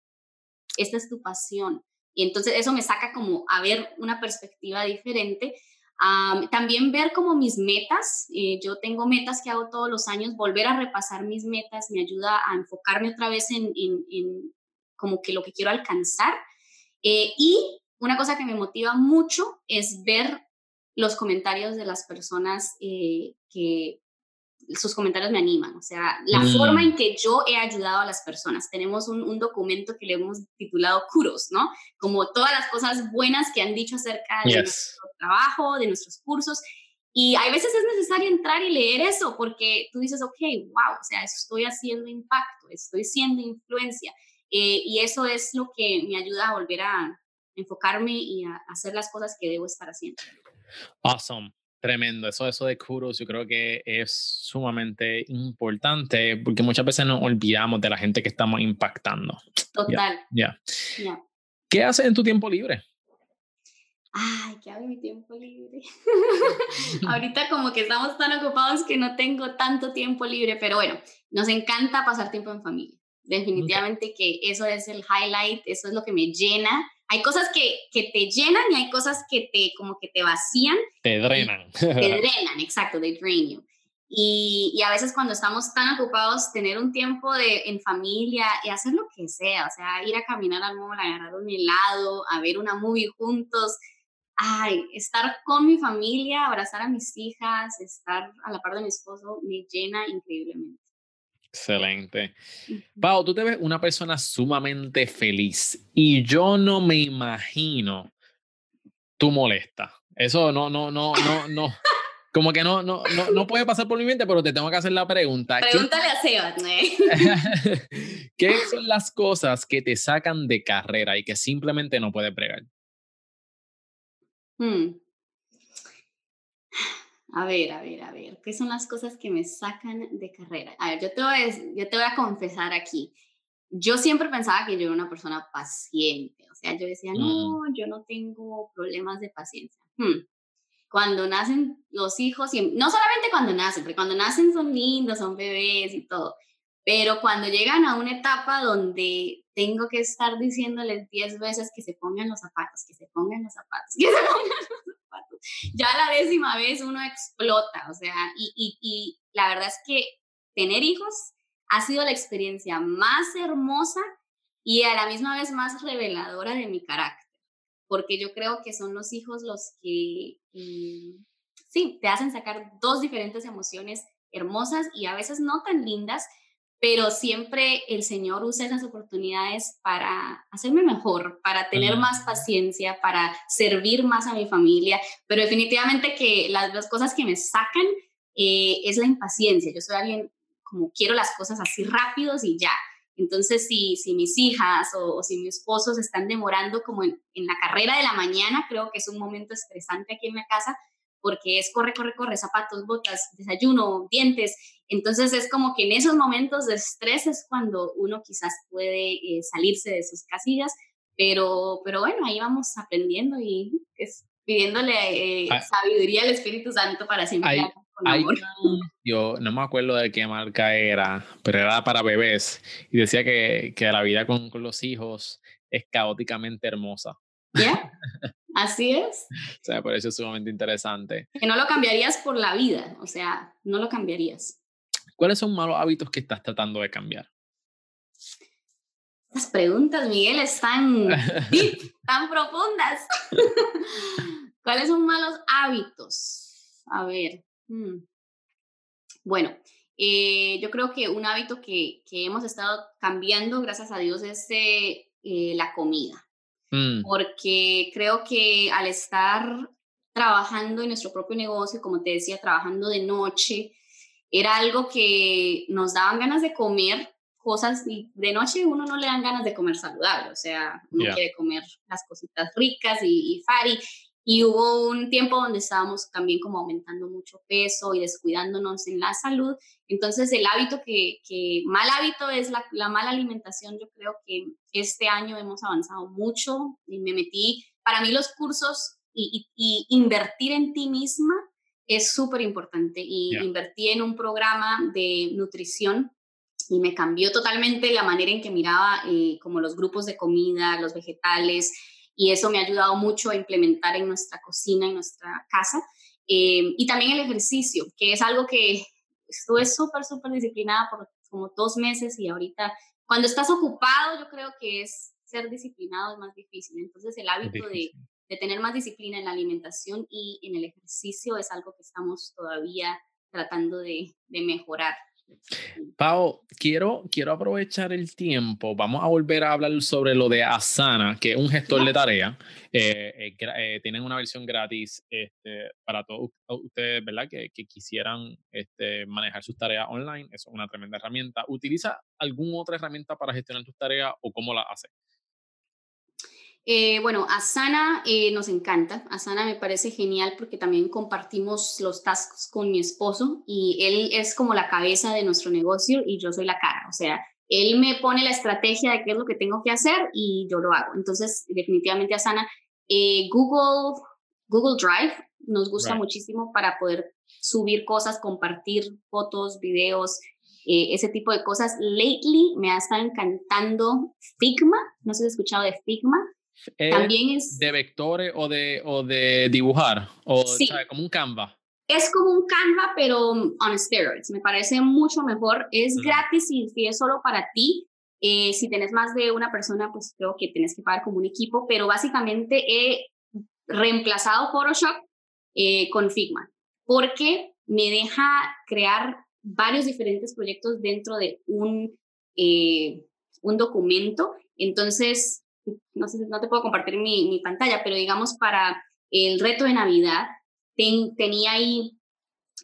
esta es tu pasión. Y entonces eso me saca como a ver una perspectiva diferente. También ver como mis metas, eh, yo tengo metas que hago todos los años, volver a repasar mis metas me ayuda a enfocarme otra vez en, en, como que lo que quiero alcanzar. Eh, y una cosa que me motiva mucho es ver los comentarios de las personas eh, que sus comentarios me animan, o sea, la mm. forma en que yo he ayudado a las personas. Tenemos un, documento que le hemos titulado Kuros, ¿no? Como todas las cosas buenas que han dicho acerca de nuestro trabajo, de nuestros cursos. Y hay veces es necesario entrar y leer eso porque tú dices, ok, wow, o sea, estoy haciendo impacto, estoy siendo influencia. Eh, y eso es lo que me ayuda a volver a enfocarme y a hacer las cosas que debo estar haciendo. Awesome. Tremendo, eso, eso de kudos yo creo que es sumamente importante porque muchas veces nos olvidamos de la gente que estamos impactando. Total. Ya. ¿Qué haces en tu tiempo libre? Ay, ¿qué hago en mi tiempo libre? <laughs> <laughs> Ahorita como que estamos tan ocupados que no tengo tanto tiempo libre, pero bueno, nos encanta pasar tiempo en familia. Definitivamente que eso es el highlight, eso es lo que me llena hay cosas que, que, te llenan y hay cosas que te como que te vacían. Te drenan. Te drenan, exacto, they drain you. Y, a veces cuando estamos tan ocupados, tener un tiempo de, en familia y hacer lo que sea, o sea, ir a caminar al mall, agarrar un helado, a ver una movie juntos, ay, estar con mi familia, abrazar a mis hijas, estar a la par de mi esposo, me llena increíblemente. Excelente. Pau, tú te ves una persona sumamente feliz y yo no me imagino tú molesta. Eso no, no, no, no, no. Como que no, no, no, no puede pasar por mi mente, pero te tengo que hacer la pregunta. Pregúntale a Sebas, <laughs> ¿Qué son las cosas que te sacan de carrera y que simplemente no puedes pregar? Hmm. A ver, a ver, a ver, ¿qué son las cosas que me sacan de carrera? A ver, yo te voy a, yo te voy a confesar aquí. Yo siempre pensaba que yo era una persona paciente, o sea, yo decía, mm. no, yo no tengo problemas de paciencia. Hmm cuando nacen los hijos, y no solamente cuando nacen, porque cuando nacen son lindos, son bebés y todo, pero cuando llegan a una etapa donde tengo que estar diciéndoles 10 veces que se pongan los zapatos, que se pongan los zapatos, <laughs> que se pongan los zapatos, ya la décima vez uno explota, o sea, y, y, la verdad es que tener hijos ha sido la experiencia más hermosa y a la misma vez más reveladora de mi carácter porque yo creo que son los hijos los que, mm, sí, te hacen sacar dos diferentes emociones hermosas y a veces no tan lindas, pero siempre el Señor usa esas oportunidades para hacerme mejor, para tener más paciencia, para servir más a mi familia, pero definitivamente que las dos cosas que me sacan eh, es la impaciencia. Yo soy alguien como quiero las cosas así rápidos y ya. Entonces, si, si mis hijas o, si mi esposo se están demorando como en, en, la carrera de la mañana, creo que es un momento estresante aquí en la casa porque es corre, corre, corre, zapatos, botas, desayuno, dientes. Entonces es como que en esos momentos de estrés es cuando uno quizás puede eh, salirse de sus casillas, pero, pero bueno, ahí vamos aprendiendo y es, pidiéndole eh, ah. sabiduría al Espíritu Santo para siempre <laughs> yo no me acuerdo de qué marca era, pero era para bebés y decía que, que la vida con, con, los hijos es caóticamente hermosa. ¿Ya? <laughs> Así es. o sea, por eso es sumamente interesante. Que no lo cambiarías por la vida, o sea, no lo cambiarías. ¿Cuáles son malos hábitos que estás tratando de cambiar? Las preguntas, Miguel, están <laughs> tan profundas. <laughs> ¿Cuáles son malos hábitos? A ver, Mm. Bueno, eh, yo creo que un hábito que, que, hemos estado cambiando, gracias a Dios, es eh, la comida. Mm. Porque creo que al estar trabajando en nuestro propio negocio, como te decía, trabajando de noche, era algo que nos daban ganas de comer cosas y de noche uno no le dan ganas de comer saludable, o sea, uno quiere comer las cositas ricas y, y fari y hubo un tiempo donde estábamos también como aumentando mucho peso y descuidándonos en la salud. Entonces el hábito que, que mal hábito es la, la, mala alimentación. Yo creo que este año hemos avanzado mucho y me metí, para mí los cursos y, y, invertir en ti misma es súper importante. Y invertí en un programa de nutrición y me cambió totalmente la manera en que miraba eh, como los grupos de comida, los vegetales, y eso me ha ayudado mucho a implementar en nuestra cocina, en nuestra casa. Eh, y también el ejercicio, que es algo que estuve súper, súper disciplinada por como dos meses y ahorita cuando estás ocupado yo creo que es ser disciplinado es más difícil. Entonces el hábito de, de tener más disciplina en la alimentación y en el ejercicio es algo que estamos todavía tratando de, de mejorar. Pau, quiero, quiero aprovechar el tiempo. Vamos a volver a hablar sobre lo de Asana, que es un gestor de tarea. Eh, eh, eh, tienen una versión gratis este, para todos ustedes, ¿verdad? Que, que, quisieran este, manejar sus tareas online. Eso es una tremenda herramienta. ¿Utiliza alguna otra herramienta para gestionar tus tareas o cómo la hace? Eh, bueno, Asana eh, nos encanta. Asana me parece genial porque también compartimos los tasks con mi esposo y él es como la cabeza de nuestro negocio y yo soy la cara. O sea, él me pone la estrategia de qué es lo que tengo que hacer y yo lo hago. Entonces, definitivamente Asana. Eh, Google, Google Drive nos gusta muchísimo para poder subir cosas, compartir fotos, videos, ese tipo de cosas. Lately me ha estado encantando Figma. No sé si has escuchado de Figma. También es... ¿De vectores o de, o de dibujar? O como un Canva. es como un Canva, pero on steroids. Me parece mucho mejor. Es gratis y si es solo para ti. Eh, si tienes más de una persona, pues creo que tienes que pagar como un equipo, pero básicamente he reemplazado Photoshop eh, con Figma porque me deja crear varios diferentes proyectos dentro de un, eh, un documento. Entonces, no sé, no te puedo compartir mi, mi pantalla, pero digamos para el reto de Navidad, tenía ahí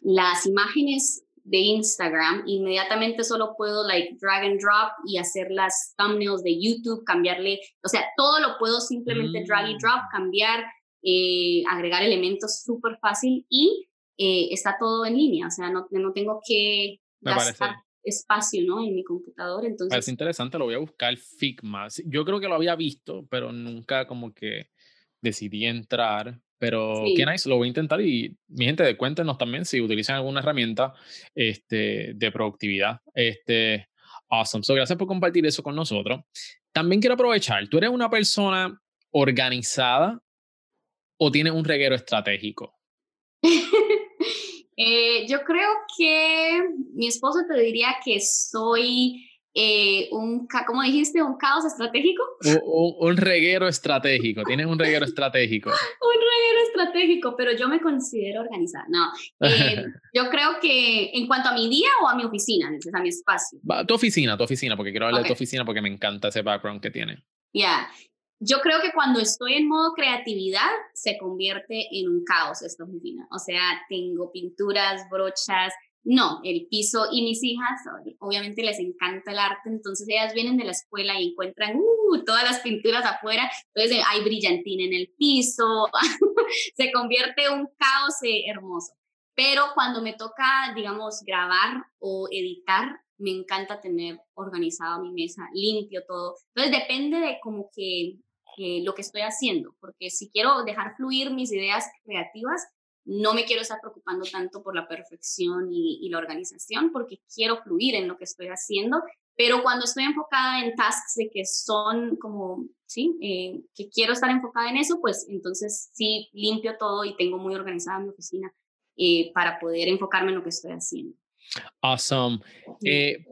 las imágenes de Instagram, inmediatamente solo puedo like drag and drop y hacer las thumbnails de YouTube, cambiarle, o sea, todo lo puedo simplemente drag y drop, mm. cambiar, eh, agregar elementos súper fácil y eh, está todo en línea, o sea, no, no tengo que gastar espacio, ¿no? En mi computador, entonces... Es interesante, lo voy a buscar Figma. Yo creo que lo había visto, pero nunca como que decidí entrar, pero qué nice, lo voy a intentar y mi gente, cuéntenos también si utilizan alguna herramienta este, de productividad. Este, awesome. So, gracias por compartir eso con nosotros. También quiero aprovechar, ¿tú eres una persona organizada o tienes un reguero estratégico? <laughs> Eh, yo creo que mi esposo te diría que soy eh, un, ¿cómo dijiste? ¿Un caos estratégico? Un, reguero estratégico, tienes un reguero estratégico. <laughs> un reguero estratégico, pero yo me considero organizada. No, eh, <laughs> yo creo que en cuanto a mi día o a mi oficina, a mi espacio. tu oficina, tu oficina, porque quiero hablar de tu oficina porque me encanta ese background que tiene. Ya, yo creo que cuando estoy en modo creatividad se convierte en un caos esta oficina. O sea, tengo pinturas, brochas, no, el piso y mis hijas, obviamente les encanta el arte, entonces ellas vienen de la escuela y encuentran uh, todas las pinturas afuera, entonces hay brillantina en el piso, <laughs> se convierte en un caos eh, hermoso. Pero cuando me toca, digamos, grabar o editar, me encanta tener organizado mi mesa, limpio todo. Entonces depende de como que eh, lo que estoy haciendo, porque si quiero dejar fluir mis ideas creativas, no me quiero estar preocupando tanto por la perfección y, la organización porque quiero fluir en lo que estoy haciendo, pero cuando estoy enfocada en tasks de que son como, sí, eh, que quiero estar enfocada en eso, pues entonces sí limpio todo y tengo muy organizada mi oficina eh, para poder enfocarme en lo que estoy haciendo. Awesome. Eh,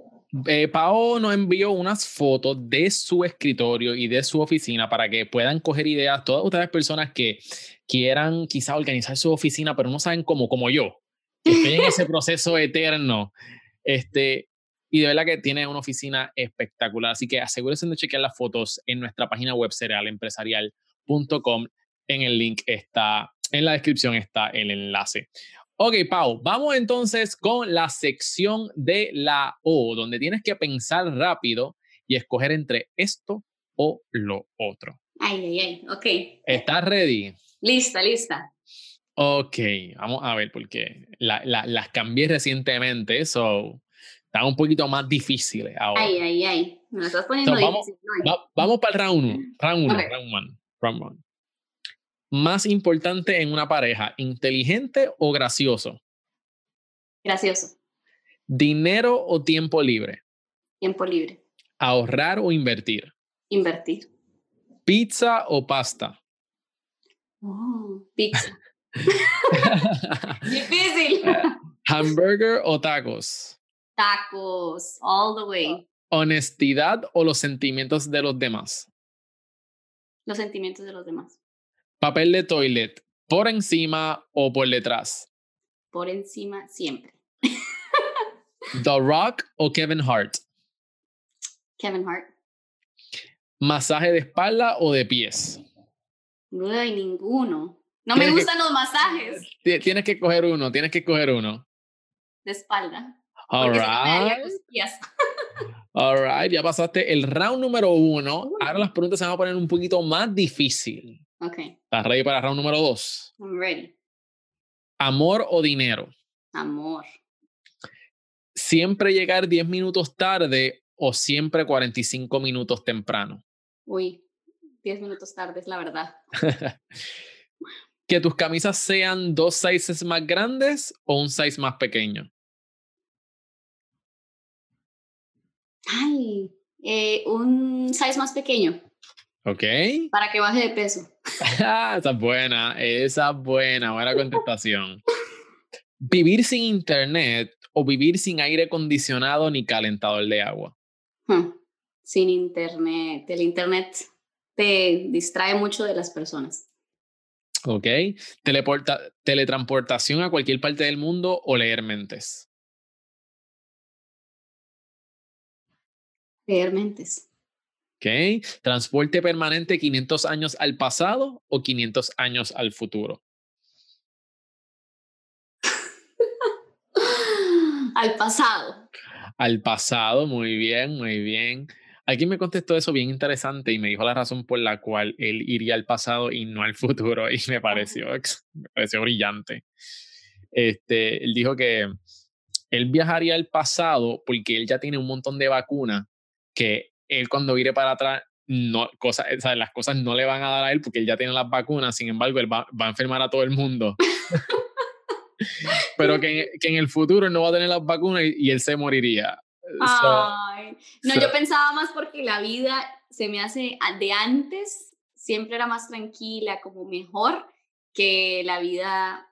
eh, Pao nos envió unas fotos de su escritorio y de su oficina para que puedan coger ideas todas ustedes personas que quieran quizá organizar su oficina, pero no saben cómo, como yo, estoy en ese <laughs> proceso eterno. Este, y de verdad que tiene una oficina espectacular. Así que asegúrense de chequear las fotos en nuestra página web cerealempresarial.com. En el link está, en la descripción está el enlace. Ok, Pau, vamos entonces con la sección de la O, donde tienes que pensar rápido y escoger entre esto o lo otro. Ay, ay, ay, ok. ¿Estás ready? Lista, lista. Ok, vamos a ver, porque las cambié recientemente, eso están un poquito más difíciles ahora. Ay, ay, ay, me lo estás poniendo vamos, vamos para el round 1, round 1, round 1, round 1 más importante en una pareja, inteligente o gracioso? Gracioso. ¿Dinero o tiempo libre? Tiempo libre. ¿Ahorrar o invertir? Invertir. ¿Pizza o pasta? Oh, pizza. <laughs> Difícil. ¿Hamburger o tacos? Tacos, all the way. ¿Honestidad o los sentimientos de los demás? Los sentimientos de los demás. Papel de toilet, ¿por encima o por detrás? Por encima siempre. The Rock o Kevin Hart? Kevin Hart. ¿Masaje de espalda o de pies? No hay ninguno. No me gustan los masajes. Tienes que coger uno, tienes que coger uno. De espalda. All right. All right, ya pasaste el round número uno. Ahora las preguntas se van a poner un poquito más difícil. Ok. ¿Estás ready para round número dos? I'm ready. ¿Amor o dinero? Amor. ¿Siempre llegar 10 minutos tarde o siempre 45 minutos temprano? Uy, 10 minutos tarde es la verdad. <laughs> ¿Que tus camisas sean dos sizes más grandes o un size más pequeño? Ay, eh, un size más pequeño. Ok. <laughs> Para que baje de peso. esa es buena, esa es buena, buena contestación. ¿Vivir sin internet o vivir sin aire acondicionado ni calentador de agua? Hmm, sin internet. El internet te distrae mucho de las personas. Ok. Teleporta teletransportación a cualquier parte del mundo o leer mentes. Leer mentes. Ok. Transporte permanente 500 años al pasado o 500 años al futuro. <laughs> al pasado. Al pasado, muy bien, muy bien. Alguien me contestó eso bien interesante y me dijo la razón por la cual él iría al pasado y no al futuro y me pareció, me pareció brillante. Este, él dijo que él viajaría al pasado porque él ya tiene un montón de vacunas que él cuando vire para atrás no, cosas, o sea, las cosas no le van a dar a él porque él ya tiene las vacunas, sin embargo, él va, va a enfermar a todo el mundo. Pero que, que, en el futuro él no va a tener las vacunas y, y él se moriría. Ay, no, yo pensaba más porque la vida se me hace de antes, siempre era más tranquila, como mejor que la vida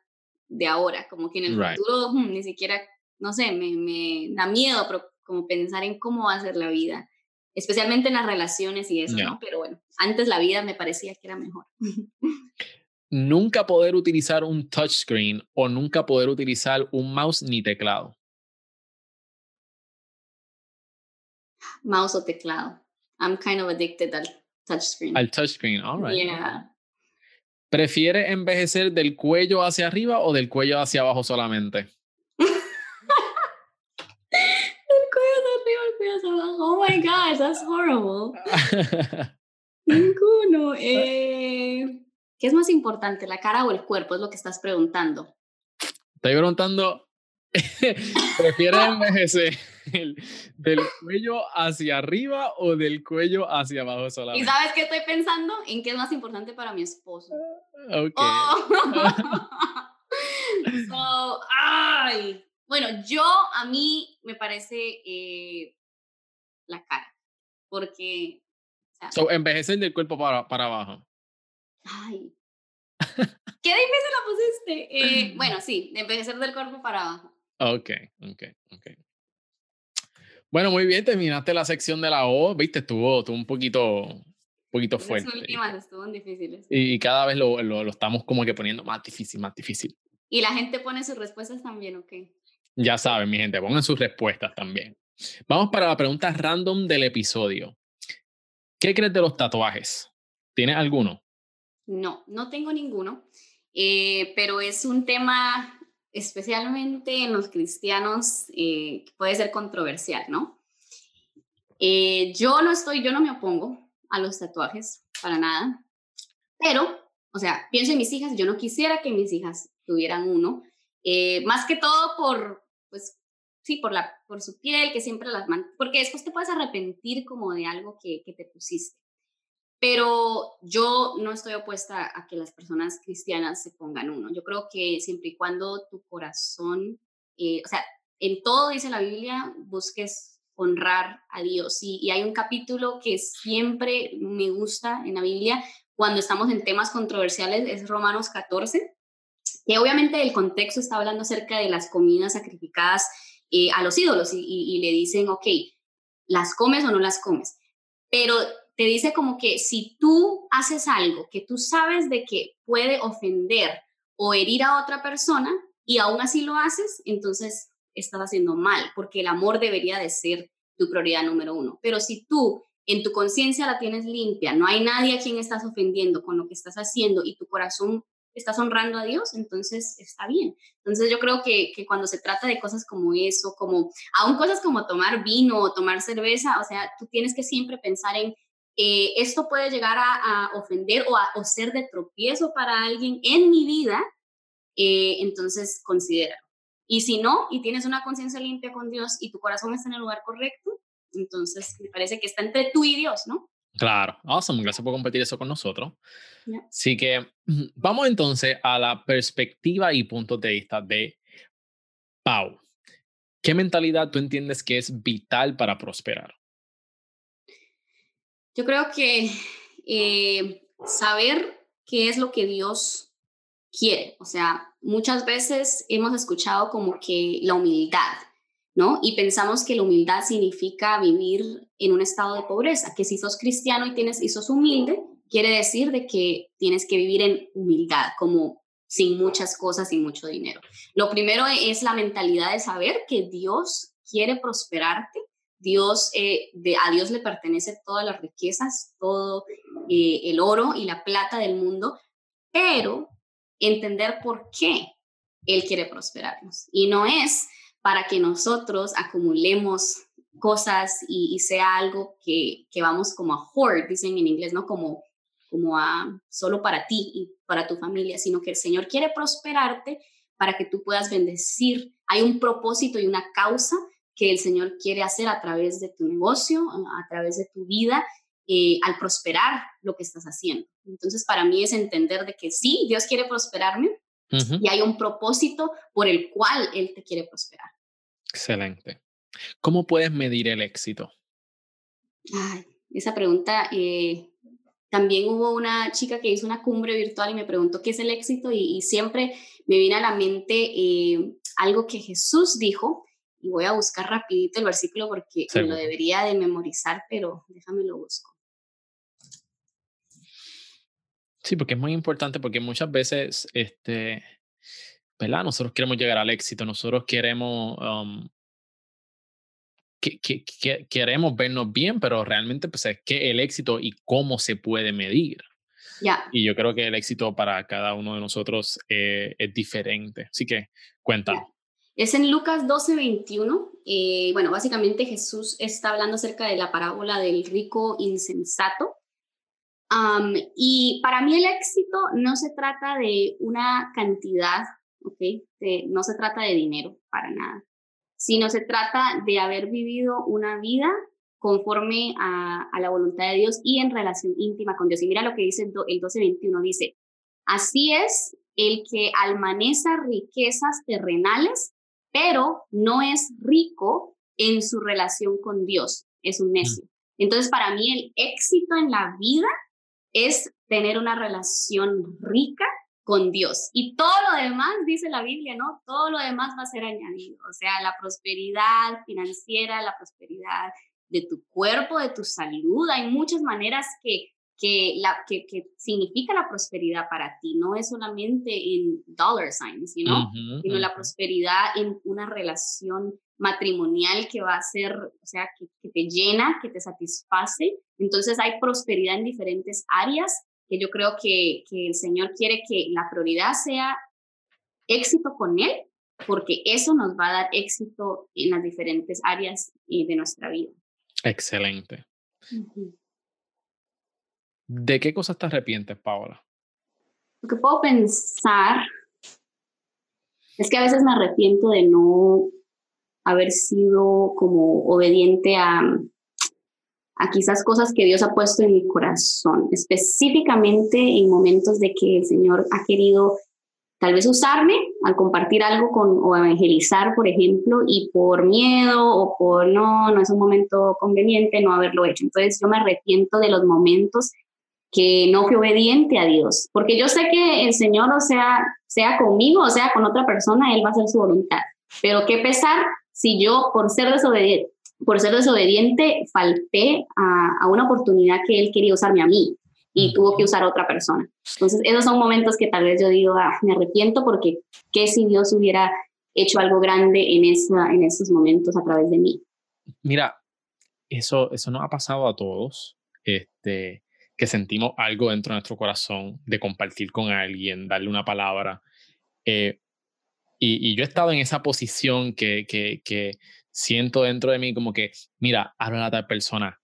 de ahora, como que en el futuro hmm, ni siquiera, no sé, me, me, da miedo pero como pensar en cómo va a ser la vida, especialmente en las relaciones y eso, ¿no? Pero bueno, antes la vida me parecía que era mejor. nunca poder utilizar un touchscreen o nunca poder utilizar un mouse ni teclado. mouse o teclado. I'm kind of addicted al touchscreen. Al touchscreen, all right. Yeah. ¿Prefiere envejecer del cuello hacia arriba o del cuello hacia abajo solamente? del cuello hacia arriba, del cuello hacia abajo. Oh my gosh, that's horrible. <laughs> Ninguno. Eh, ¿Qué es más importante, la cara o el cuerpo? Es lo que estás preguntando. Estoy preguntando <laughs> ¿Prefiere envejecer del cuello hacia arriba o del cuello hacia abajo solamente? ¿Y sabes qué estoy pensando? En qué es más importante para mi esposo. Ok. Oh. <laughs> ay. Bueno, yo a mí me parece eh, la cara, porque... O sea, envejecer del cuerpo para, para abajo. Ay. <laughs> Qué difícil la pusiste. Eh, <laughs> bueno, sí, envejecer del cuerpo para abajo. Ok, ok, ok. Bueno, muy bien, terminaste la sección de la O, viste, estuvo, estuvo un poquito, un poquito fuerte. Las últimas estuvieron difíciles. Y, cada vez lo, lo, lo, estamos como que poniendo más difícil, más difícil. Y la gente pone sus respuestas también, ¿ok? Ya saben, mi gente, pongan sus respuestas también. Vamos para la pregunta random del episodio. ¿Qué crees de los tatuajes? ¿Tienes alguno? No, no tengo ninguno, eh, pero es un tema especialmente en los cristianos, eh, puede ser controversial, ¿no? Eh, yo no estoy, yo no me opongo a los tatuajes para nada, pero, o sea, pienso en mis hijas, yo no quisiera que mis hijas tuvieran uno, más que todo por, pues, sí, por, la, por su piel, que siempre las man porque después te puedes arrepentir como de algo que, que te pusiste. Pero yo no estoy opuesta a que las personas cristianas se pongan uno. Yo creo que siempre y cuando tu corazón, eh, o sea, en todo dice la Biblia, busques honrar a Dios. Y, y hay un capítulo que siempre me gusta en la Biblia cuando estamos en temas controversiales, es Romanos 14, que obviamente el contexto está hablando acerca de las comidas sacrificadas eh, a los ídolos y, y, le dicen, ok, ¿las comes o no las comes? Pero te dice como que si tú haces algo que tú sabes de que puede ofender o herir a otra persona y aún así lo haces, entonces estás haciendo mal, porque el amor debería de ser tu prioridad número uno. Pero si tú en tu conciencia la tienes limpia, no hay nadie a quien estás ofendiendo con lo que estás haciendo y tu corazón estás honrando a Dios, entonces está bien. Entonces yo creo que, que, cuando se trata de cosas como eso, como aún cosas como tomar vino o tomar cerveza, o sea, tú tienes que siempre pensar en eh, esto puede llegar a, ofender o, a, o, ser de tropiezo para alguien en mi vida, eh, entonces considera. Y si no, y tienes una conciencia limpia con Dios y tu corazón está en el lugar correcto, entonces me parece que está entre tú y Dios, ¿no? Claro, awesome, gracias por compartir eso con nosotros. Yeah. Así que <clears throat> vamos entonces a la perspectiva y puntos de vista de Pau. ¿Qué mentalidad tú entiendes que es vital para prosperar? Yo creo que eh, saber qué es lo que Dios quiere. O sea, muchas veces hemos escuchado como que la humildad, Y pensamos que la humildad significa vivir en un estado de pobreza, que si sos cristiano y, tienes, y sos humilde, quiere decir de que tienes que vivir en humildad, como sin muchas cosas y mucho dinero. Lo primero es la mentalidad de saber que Dios quiere prosperarte, Dios, eh, de, a Dios le pertenece todas las riquezas, todo eh, el oro y la plata del mundo, pero entender por qué Él quiere prosperarnos. Y no es para que nosotros acumulemos cosas y, sea algo que, que, vamos como a hoard, dicen en inglés, ¿no? Como, como a solo para ti y para tu familia, sino que el Señor quiere prosperarte para que tú puedas bendecir. Hay un propósito y una causa que el Señor quiere hacer a través de tu negocio, a través de tu vida, eh, al prosperar lo que estás haciendo. Entonces, para mí es entender de que sí, Dios quiere prosperarme y hay un propósito por el cual Él te quiere prosperar. Excelente. ¿Cómo puedes medir el éxito? Ay, esa pregunta, eh, también hubo una chica que hizo una cumbre virtual y me preguntó qué es el éxito y, siempre me viene a la mente eh, algo que Jesús dijo y voy a buscar rapidito el versículo porque me lo debería de memorizar, pero déjame lo busco. Sí, porque es muy importante porque muchas veces, este, ¿verdad? Nosotros queremos llegar al éxito, nosotros queremos, um, que, queremos vernos bien, pero realmente pues es que el éxito y cómo se puede medir. Ya. Y yo creo que el éxito para cada uno de nosotros eh, es diferente. Así que cuéntanos. Es en Lucas 12, 21. Eh, bueno, básicamente Jesús está hablando acerca de la parábola del rico insensato y para mí el éxito no se trata de una cantidad, ¿ok? no se trata de dinero para nada, sino se trata de haber vivido una vida conforme a, la voluntad de Dios y en relación íntima con Dios. Y mira lo que dice el 12.21, dice, así es el que almaneza riquezas terrenales, pero no es rico en su relación con Dios, es un necio. Entonces, para mí el éxito en la vida es tener una relación rica con Dios. Y todo lo demás, dice la Biblia, ¿no? Todo lo demás va a ser añadido. O sea, la prosperidad financiera, la prosperidad de tu cuerpo, de tu salud. Hay muchas maneras que, que, la, que, significa la prosperidad para ti. No es solamente en dollar signs, ¿no? sino la prosperidad en una relación matrimonial que va a ser, o sea, que, te llena, que te satisface. Entonces hay prosperidad en diferentes áreas que yo creo que, que el Señor quiere que la prioridad sea éxito con Él, porque eso nos va a dar éxito en las diferentes áreas eh, de nuestra vida. Excelente. ¿De qué cosas te arrepientes, Paola? Lo que puedo pensar es que a veces me arrepiento de no haber sido como obediente a, a quizás cosas que Dios ha puesto en mi corazón, específicamente en momentos de que el Señor ha querido tal vez usarme al compartir algo con, o evangelizar, por ejemplo, y por miedo o por no, no es un momento conveniente no haberlo hecho. Entonces yo me arrepiento de los momentos que no fui obediente a Dios, porque yo sé que el Señor, o sea, sea conmigo o sea con otra persona, Él va a hacer su voluntad. Pero qué pesar si yo, por ser desobediente, por ser desobediente falté a, una oportunidad que él quería usarme a mí y tuvo que usar a otra persona. Entonces, esos son momentos que tal vez yo digo, ah, me arrepiento porque qué si Dios hubiera hecho algo grande en, esa, en esos momentos a través de mí. Mira, eso, eso nos ha pasado a todos, este, que sentimos algo dentro de nuestro corazón de compartir con alguien, darle una palabra. Eh, y, yo he estado en esa posición que, que, que, siento dentro de mí como que, mira, habla a tal persona.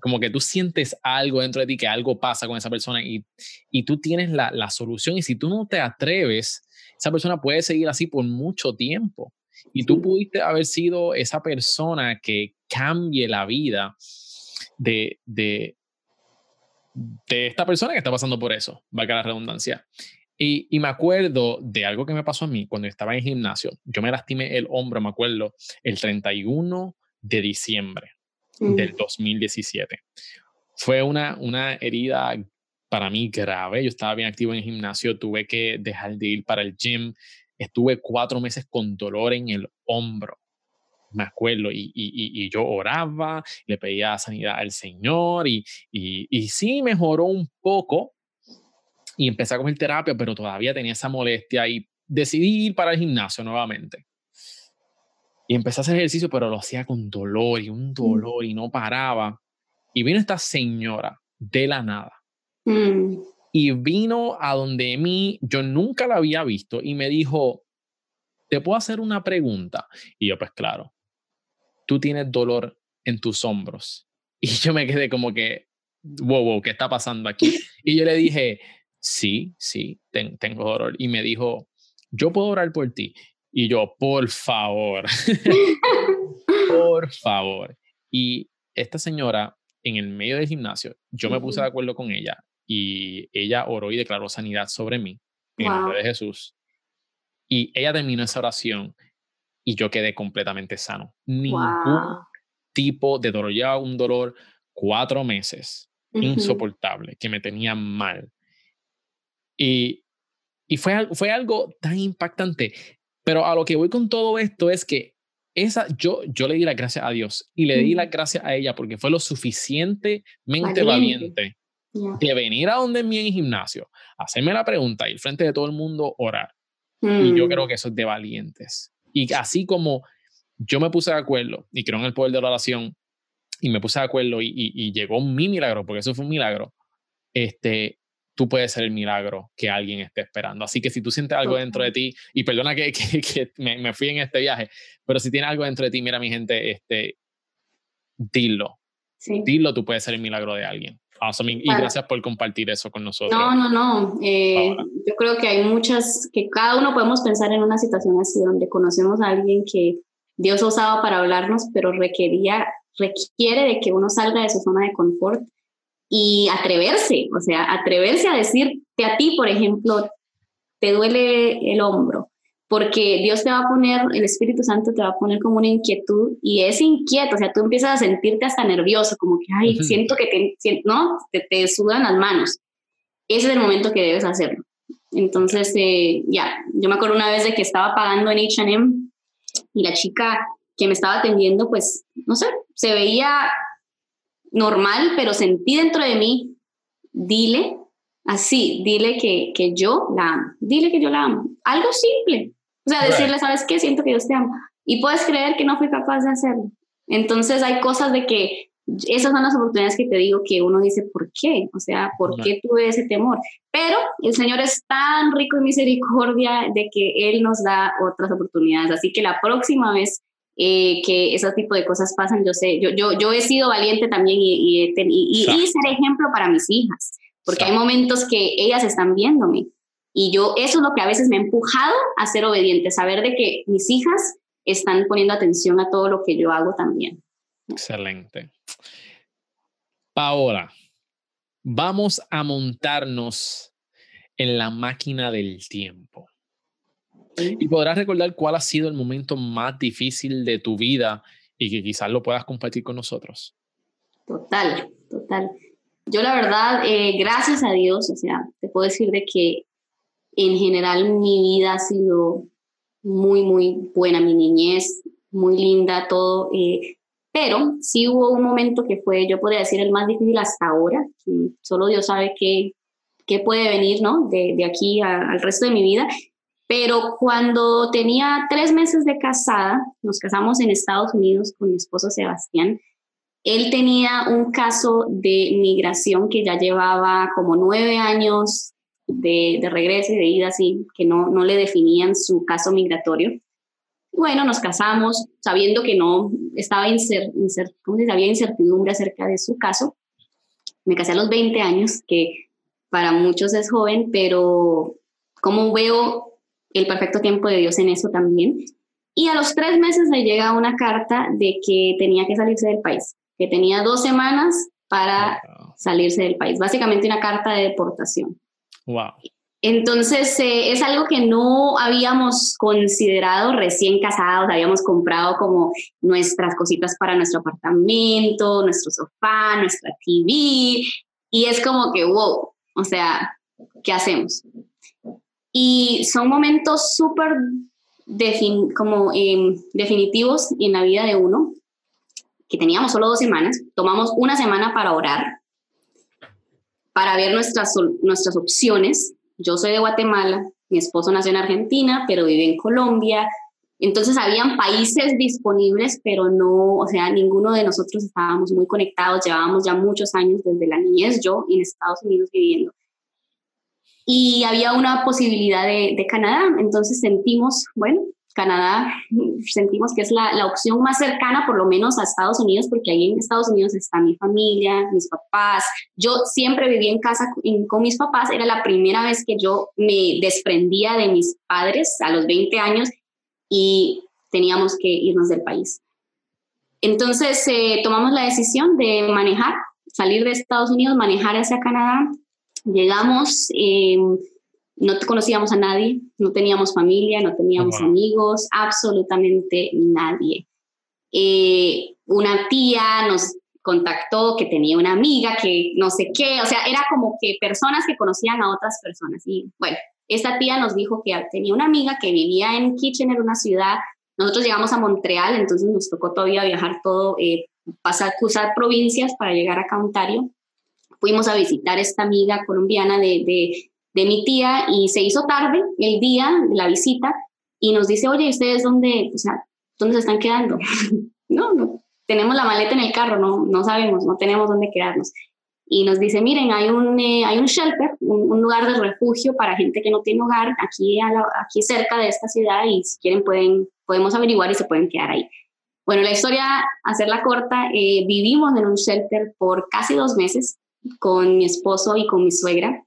Como que tú sientes algo dentro de ti, que algo pasa con esa persona y, y tú tienes la, la solución. Y si tú no te atreves, esa persona puede seguir así por mucho tiempo. Y tú pudiste haber sido esa persona que cambie la vida de, de, de esta persona que está pasando por eso, valga la redundancia. Y, me acuerdo de algo que me pasó a mí cuando estaba en gimnasio. Yo me lastimé el hombro, me acuerdo, el 31 de diciembre del 2017. Fue una, una herida para mí grave. Yo estaba bien activo en el gimnasio, tuve que dejar de ir para el gym. Estuve cuatro meses con dolor en el hombro, me acuerdo, y, y, y yo oraba, le pedía sanidad al Señor y, y, sí mejoró un poco y empecé a coger terapia, pero todavía tenía esa molestia y decidí ir para el gimnasio nuevamente. Y empecé a hacer ejercicio, pero lo hacía con dolor y un mm. dolor y no paraba. Y vino esta señora de la nada Mm. Y vino a donde mí, yo nunca la había visto y me dijo, ¿te puedo hacer una pregunta? Y yo, pues claro, tú tienes dolor en tus hombros. <laughs> Y yo me quedé como que, wow, wow, ¿qué está pasando aquí? Y yo le dije, sí, sí, tengo dolor. Y me dijo, yo puedo orar por ti. Y yo, por favor, <laughs> por favor. Y esta señora, en el medio del gimnasio, yo me puse de acuerdo con ella y ella oró y declaró sanidad sobre mí en el nombre de Jesús. Y ella terminó esa oración y yo quedé completamente sano. Ningún tipo de dolor. Ya un dolor cuatro meses, insoportable, que me tenía mal. Y, y fue, fue algo tan impactante. Pero a lo que voy con todo esto es que esa, yo, yo le di las gracias a Dios y le di las gracias a ella porque fue lo suficientemente valiente de venir a donde mi gimnasio, hacerme la pregunta, ir frente de todo el mundo, orar. Y yo creo mm. que eso es de valientes. Y así como yo me puse de acuerdo y creo en el poder de la oración y me puse de acuerdo y, y, llegó mi milagro, porque eso fue un milagro, este, tú puedes ser el milagro que alguien esté esperando. Así que si tú sientes algo dentro de ti, y perdona <laughs> que, que, me, me, fui en este viaje, pero si tienes algo dentro de ti, mira mi gente, este, dilo. Dilo, tú puedes ser el milagro de alguien. Awesome. Y gracias por compartir eso con nosotros. No, no, no. Eh, yo creo que hay muchas, que cada uno podemos pensar en una situación así donde conocemos a alguien que Dios usaba para hablarnos, pero requería, requiere de que uno salga de su zona de confort y atreverse, o sea, atreverse a decirte a ti, por ejemplo, te duele el hombro, porque Dios te va a poner, el Espíritu Santo te va a poner como una inquietud y es inquieto, o sea, tú empiezas a sentirte hasta nervioso, como que, ay, siento que te, ¿no? Te, te, sudan las manos. Ese es el momento que debes hacerlo. Entonces, eh, ya, yo me acuerdo una vez de que estaba pagando en H&M y la chica que me estaba atendiendo, pues, no sé, se veía normal, pero sentí dentro de mí, dile, así, dile que, que yo la amo, dile que yo la amo. Algo simple, o sea, decirle, ¿sabes qué? Siento que Dios te ama. Y puedes creer que no fui capaz de hacerlo. Entonces hay cosas de que esas son las oportunidades que te digo que uno dice, ¿por qué? O sea, ¿por qué tuve ese temor? Pero el Señor es tan rico en misericordia de que Él nos da otras oportunidades. Así que la próxima vez eh, que ese tipo de cosas pasan, yo sé, yo, yo, yo he sido valiente también y, y, y, y ser ejemplo para mis hijas, porque hay momentos que ellas están viéndome y yo, eso es lo que a veces me ha empujado a ser obediente, saber de que mis hijas están poniendo atención a todo lo que yo hago también. Excelente. Paola, vamos a montarnos en la máquina del tiempo. Y podrás recordar cuál ha sido el momento más difícil de tu vida y que quizás lo puedas compartir con nosotros. Total, total. Yo la verdad, eh, gracias a Dios, o sea, te puedo decir de que en general mi vida ha sido muy, muy buena, mi niñez, muy linda, todo. Eh, pero sí hubo un momento que fue, yo podría decir, el más difícil hasta ahora. Solo Dios sabe qué, qué puede venir, ¿no? De, de aquí al resto de mi vida. Pero cuando tenía tres meses de casada, nos casamos en Estados Unidos con mi esposo Sebastián. Él tenía un caso de migración que ya llevaba como nueve años de, regreso y de ida, así, que no, no le definían su caso migratorio. Bueno, nos casamos sabiendo que no estaba incer, ¿cómo se había incertidumbre acerca de su caso. Me casé a los 20 años, que para muchos es joven, pero como veo el perfecto tiempo de Dios en eso también. Y a los tres meses le llega una carta de que tenía que salirse del país, que tenía dos semanas para salirse del país, básicamente una carta de deportación. Wow. Entonces, eh, es algo que no habíamos considerado recién casados, habíamos comprado como nuestras cositas para nuestro apartamento, nuestro sofá, nuestra TV, y es como que, wow, O sea, ¿qué hacemos? Y son momentos súper como em, definitivos en la vida de uno, que teníamos solo dos semanas, tomamos una semana para orar, para ver nuestras, nuestras opciones. Yo soy de Guatemala, mi esposo nació en Argentina, pero vive en Colombia. Entonces habían países disponibles, pero no, o sea, ninguno de nosotros estábamos muy conectados. Llevábamos ya muchos años desde la niñez, yo en Estados Unidos viviendo y había una posibilidad de, Canadá. Entonces sentimos, bueno, Canadá sentimos que es la, la, opción más cercana, por lo menos a Estados Unidos, porque ahí en Estados Unidos está mi familia, mis papás. Yo siempre viví en casa con mis papás, era la primera vez que yo me desprendía de mis padres a los 20 años y teníamos que irnos del país. Entonces eh, tomamos la decisión de manejar, salir de Estados Unidos, manejar hacia Canadá Llegamos, eh, no conocíamos a nadie, no teníamos familia, no teníamos amigos, absolutamente nadie. Eh, una tía nos contactó que tenía una amiga que no sé qué, o sea, era como que personas que conocían a otras personas. Y bueno, esta tía nos dijo que tenía una amiga que vivía en Kitchener, una ciudad. Nosotros llegamos a Montreal, entonces nos tocó todavía viajar todo, eh, pasar, cruzar provincias para llegar a Ontario fuimos a visitar a esta amiga colombiana de, de, mi tía y se hizo tarde el día de la visita y nos dice, oye, ¿ustedes dónde, o sea, dónde se están quedando? <laughs> no, no, tenemos la maleta en el carro, no, no sabemos, no tenemos dónde quedarnos. Y nos dice, miren, hay un, eh, hay un shelter, un, lugar de refugio para gente que no tiene hogar aquí, aquí cerca de esta ciudad y si quieren pueden, podemos averiguar y se pueden quedar ahí. Bueno, la historia, hacerla corta, eh, vivimos en un shelter por casi dos meses con mi esposo y con mi suegra.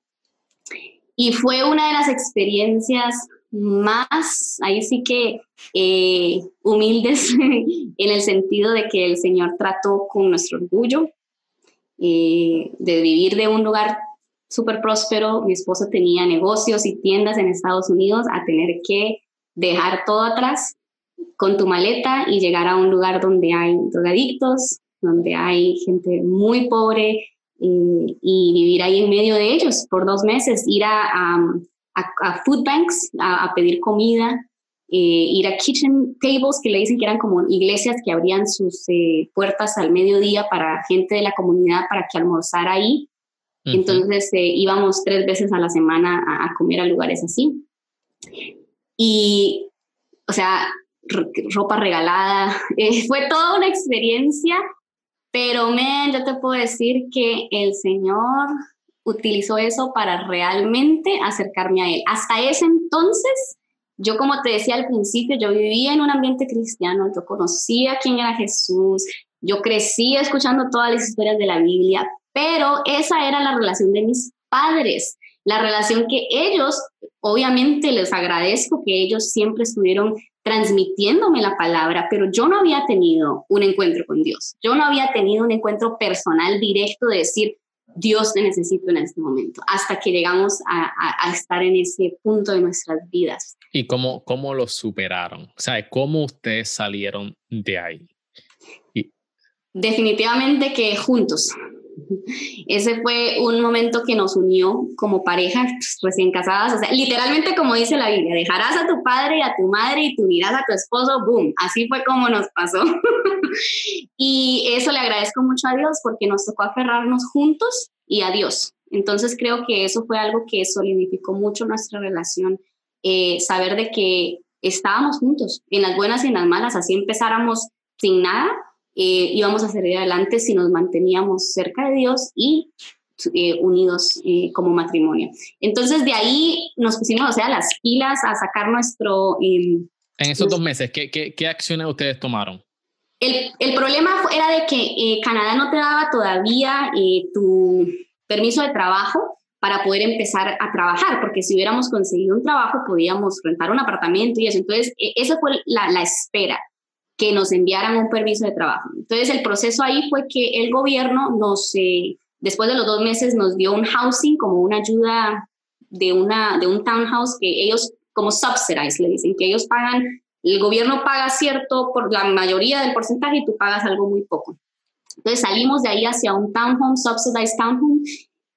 Y fue una de las experiencias más, ahí sí que eh, humildes <laughs> en el sentido de que el Señor trató con nuestro orgullo, eh, de vivir de un lugar súper próspero. Mi esposo tenía negocios y tiendas en Estados Unidos, a tener que dejar todo atrás con tu maleta y llegar a un lugar donde hay drogadictos, donde hay gente muy pobre, y, vivir ahí en medio de ellos por dos meses, ir a, a, food banks a, pedir comida, eh, ir a kitchen tables que le dicen que eran como iglesias que abrían sus eh, puertas al mediodía para gente de la comunidad para que almorzara ahí. Entonces eh, íbamos tres veces a la semana a, comer a lugares así. Y, o sea, ropa regalada. <laughs> fue toda una experiencia pero, men, yo te puedo decir que el Señor utilizó eso para realmente acercarme a Él. Hasta ese entonces, yo como te decía al principio, yo vivía en un ambiente cristiano, yo conocía quién era Jesús, yo crecí escuchando todas las historias de la Biblia, pero esa era la relación de mis padres, la relación que ellos, obviamente les agradezco que ellos siempre estuvieron transmitiéndome la palabra, pero yo no había tenido un encuentro con Dios. Yo no había tenido un encuentro personal directo de decir, Dios te necesito en este momento, hasta que llegamos a, estar en ese punto de nuestras vidas. ¿Y cómo, cómo lo superaron? O sea, ¿cómo ustedes salieron de ahí? Definitivamente que juntos, ese fue un momento que nos unió como parejas recién casadas, o literalmente como dice la Biblia, dejarás a tu padre y a tu madre y te unirás a tu esposo, boom, así fue como nos pasó. <laughs> y eso le agradezco mucho a Dios porque nos tocó aferrarnos juntos y a Dios. Entonces creo que eso fue algo que solidificó mucho nuestra relación, eh, saber de que estábamos juntos en las buenas y en las malas, así empezáramos sin nada, eh, íbamos a salir adelante si nos manteníamos cerca de Dios y eh, unidos eh, como matrimonio. Entonces de ahí nos pusimos, o sea, las pilas a sacar nuestro... en esos dos meses, ¿qué, qué, qué acciones ustedes tomaron? El, el, problema era de que Canadá no te daba todavía tu permiso de trabajo para poder empezar a trabajar, porque si hubiéramos conseguido un trabajo podíamos rentar un apartamento y eso. Entonces, e, esa fue la, la espera que nos enviaran un permiso de trabajo. Entonces el proceso ahí fue que el gobierno nos, eh, después de los dos meses, nos dio un housing como una ayuda de, una, de un townhouse que ellos como subsidize, le dicen que ellos pagan, el gobierno paga cierto por la mayoría del porcentaje y tú pagas algo muy poco. Entonces salimos de ahí hacia un townhome, subsidized townhome,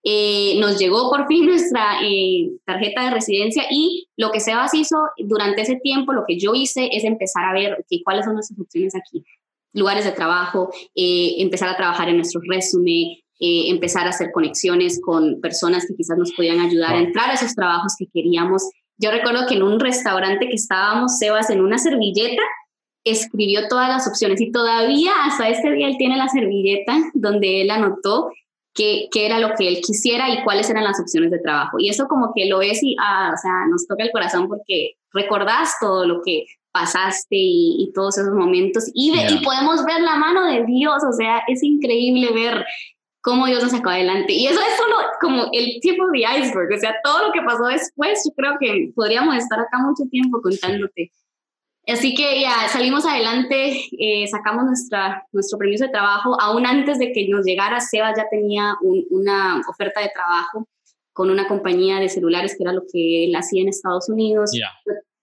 eh, nos llegó por fin nuestra eh, tarjeta de residencia y lo que Sebas hizo durante ese tiempo, lo que yo hice es empezar a ver cuáles son nuestras opciones aquí, lugares de trabajo, eh, empezar a trabajar en nuestro resumen, empezar a hacer conexiones con personas que quizás nos podían ayudar a entrar a esos trabajos que queríamos. Yo recuerdo que en un restaurante que estábamos, Sebas, en una servilleta, escribió todas las opciones y todavía hasta este día él tiene la servilleta donde él anotó qué, era lo que él quisiera y cuáles eran las opciones de trabajo. Y eso como que lo es y, ah, o sea, nos toca el corazón porque recordás todo lo que pasaste y, todos esos momentos y, y podemos ver la mano de Dios, o sea, es increíble ver cómo Dios nos sacó adelante. Y eso es solo como el tipo de iceberg, o sea, todo lo que pasó después, yo creo que podríamos estar acá mucho tiempo contándote. Así que ya salimos adelante, eh, sacamos nuestra, nuestro permiso de trabajo. Aún antes de que nos llegara, Sebas ya tenía una oferta de trabajo con una compañía de celulares, que era lo que él hacía en Estados Unidos.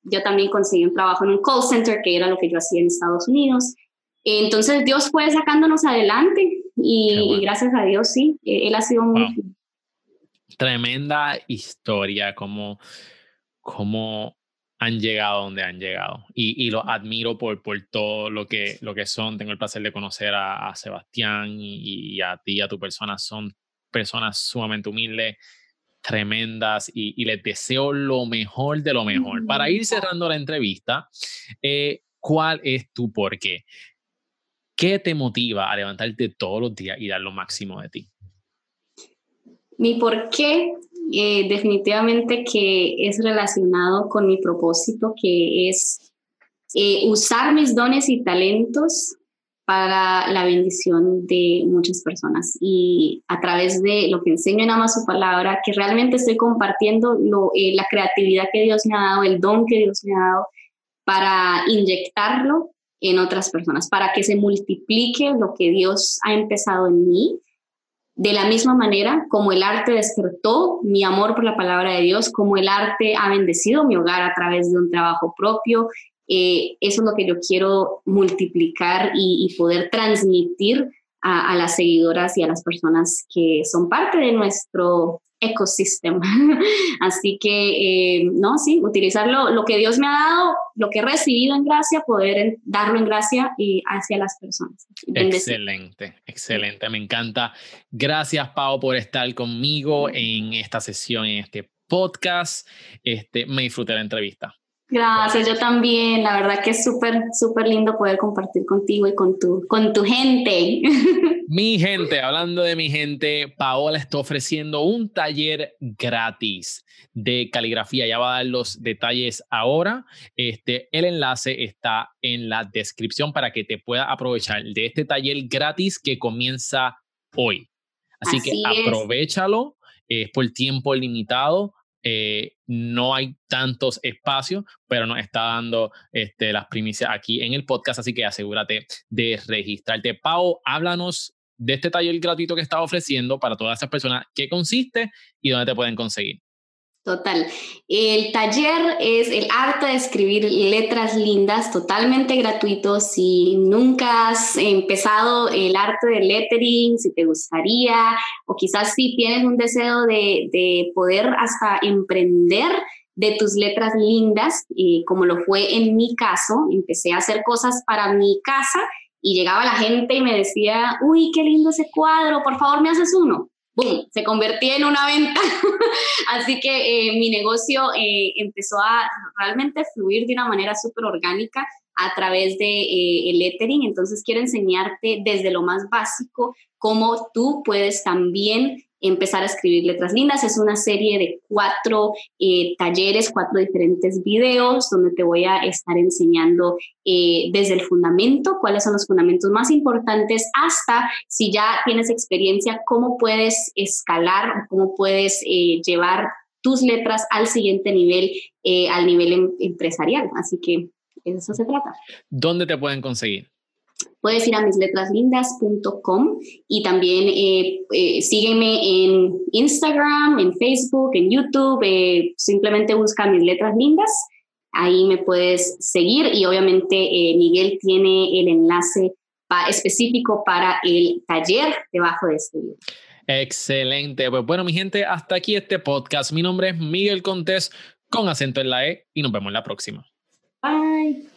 Yo, también conseguí un trabajo en un call center, que era lo que yo hacía en Estados Unidos. Entonces Dios fue sacándonos adelante y, gracias a Dios, sí, e, Él ha sido muy... Tremenda historia, como, como han llegado donde han llegado. Y, y los admiro por, por todo lo que, lo que son. Tengo el placer de conocer a, Sebastián y, a ti, a tu persona. Son personas sumamente humildes, tremendas y, les deseo lo mejor de lo mejor. Para ir cerrando la entrevista, eh, ¿cuál es tu por qué? ¿Qué te motiva a levantarte todos los días y dar lo máximo de ti? Mi por qué eh, definitivamente que es relacionado con mi propósito, que es eh, usar mis dones y talentos para la bendición de muchas personas. Y a través de lo que enseño en Ama su palabra, que realmente estoy compartiendo lo, eh, la creatividad que Dios me ha dado, el don que Dios me ha dado para inyectarlo en otras personas, para que se multiplique lo que Dios ha empezado en mí de la misma manera como el arte despertó mi amor por la palabra de Dios, como el arte ha bendecido mi hogar a través de un trabajo propio, eh, eso es lo que yo quiero multiplicar y, poder transmitir a, las seguidoras y a las personas que son parte de nuestro ecosistema. <laughs> Así que, eh, no, sí, utilizar lo, que Dios me ha dado, lo que he recibido en gracia, poder darlo en gracia y hacia las personas. Excelente, excelente, me encanta. Gracias, Pau, por estar conmigo en esta sesión, en este podcast. Este, me disfruté la entrevista. Gracias, yo también. La verdad que es súper, súper lindo poder compartir contigo y con tu, con tu gente. <laughs> Mi gente, hablando de mi gente, Paola está ofreciendo un taller gratis de caligrafía. Ya va a dar los detalles ahora. Este, el enlace está en la descripción para que te puedas aprovechar de este taller gratis que comienza hoy. Así, que aprovechalo, es por tiempo limitado eh, no hay tantos espacios, pero nos está dando este, las primicias aquí en el podcast, así que asegúrate de registrarte. Pau, háblanos de este taller gratuito que está ofreciendo para todas esas personas, qué consiste y dónde te pueden conseguir. Total. El taller es el arte de escribir letras lindas, totalmente gratuito. Si nunca has empezado el arte de lettering, si te gustaría, o quizás si tienes un deseo de, de poder hasta emprender de tus letras lindas, y como lo fue en mi caso, empecé a hacer cosas para mi casa y llegaba la gente y me decía, uy, qué lindo ese cuadro, por favor me haces uno boom, se convertía en una venta. <laughs> Así que eh, mi negocio eh, empezó a realmente fluir de una manera súper orgánica a través de eh, lettering. Entonces quiero enseñarte desde lo más básico cómo tú puedes también empezar a escribir letras lindas. Es una serie de cuatro eh, talleres, cuatro diferentes videos donde te voy a estar enseñando eh, desde el fundamento, cuáles son los fundamentos más importantes, hasta si ya tienes experiencia, cómo puedes escalar, cómo puedes eh, llevar tus letras al siguiente nivel, al nivel em, empresarial. Así que eso se trata. ¿Dónde te pueden conseguir? Puedes ir a misletraslindas.com y también eh, eh, sígueme en Instagram, en Facebook, en YouTube. Eh, simplemente busca mis letras lindas. Ahí me puedes seguir y obviamente Miguel tiene el enlace específico para el taller debajo de este video. Excelente. Pues bueno, mi gente, hasta aquí este podcast. Mi nombre es Miguel Contés con acento en la E y nos vemos la próxima. Bye.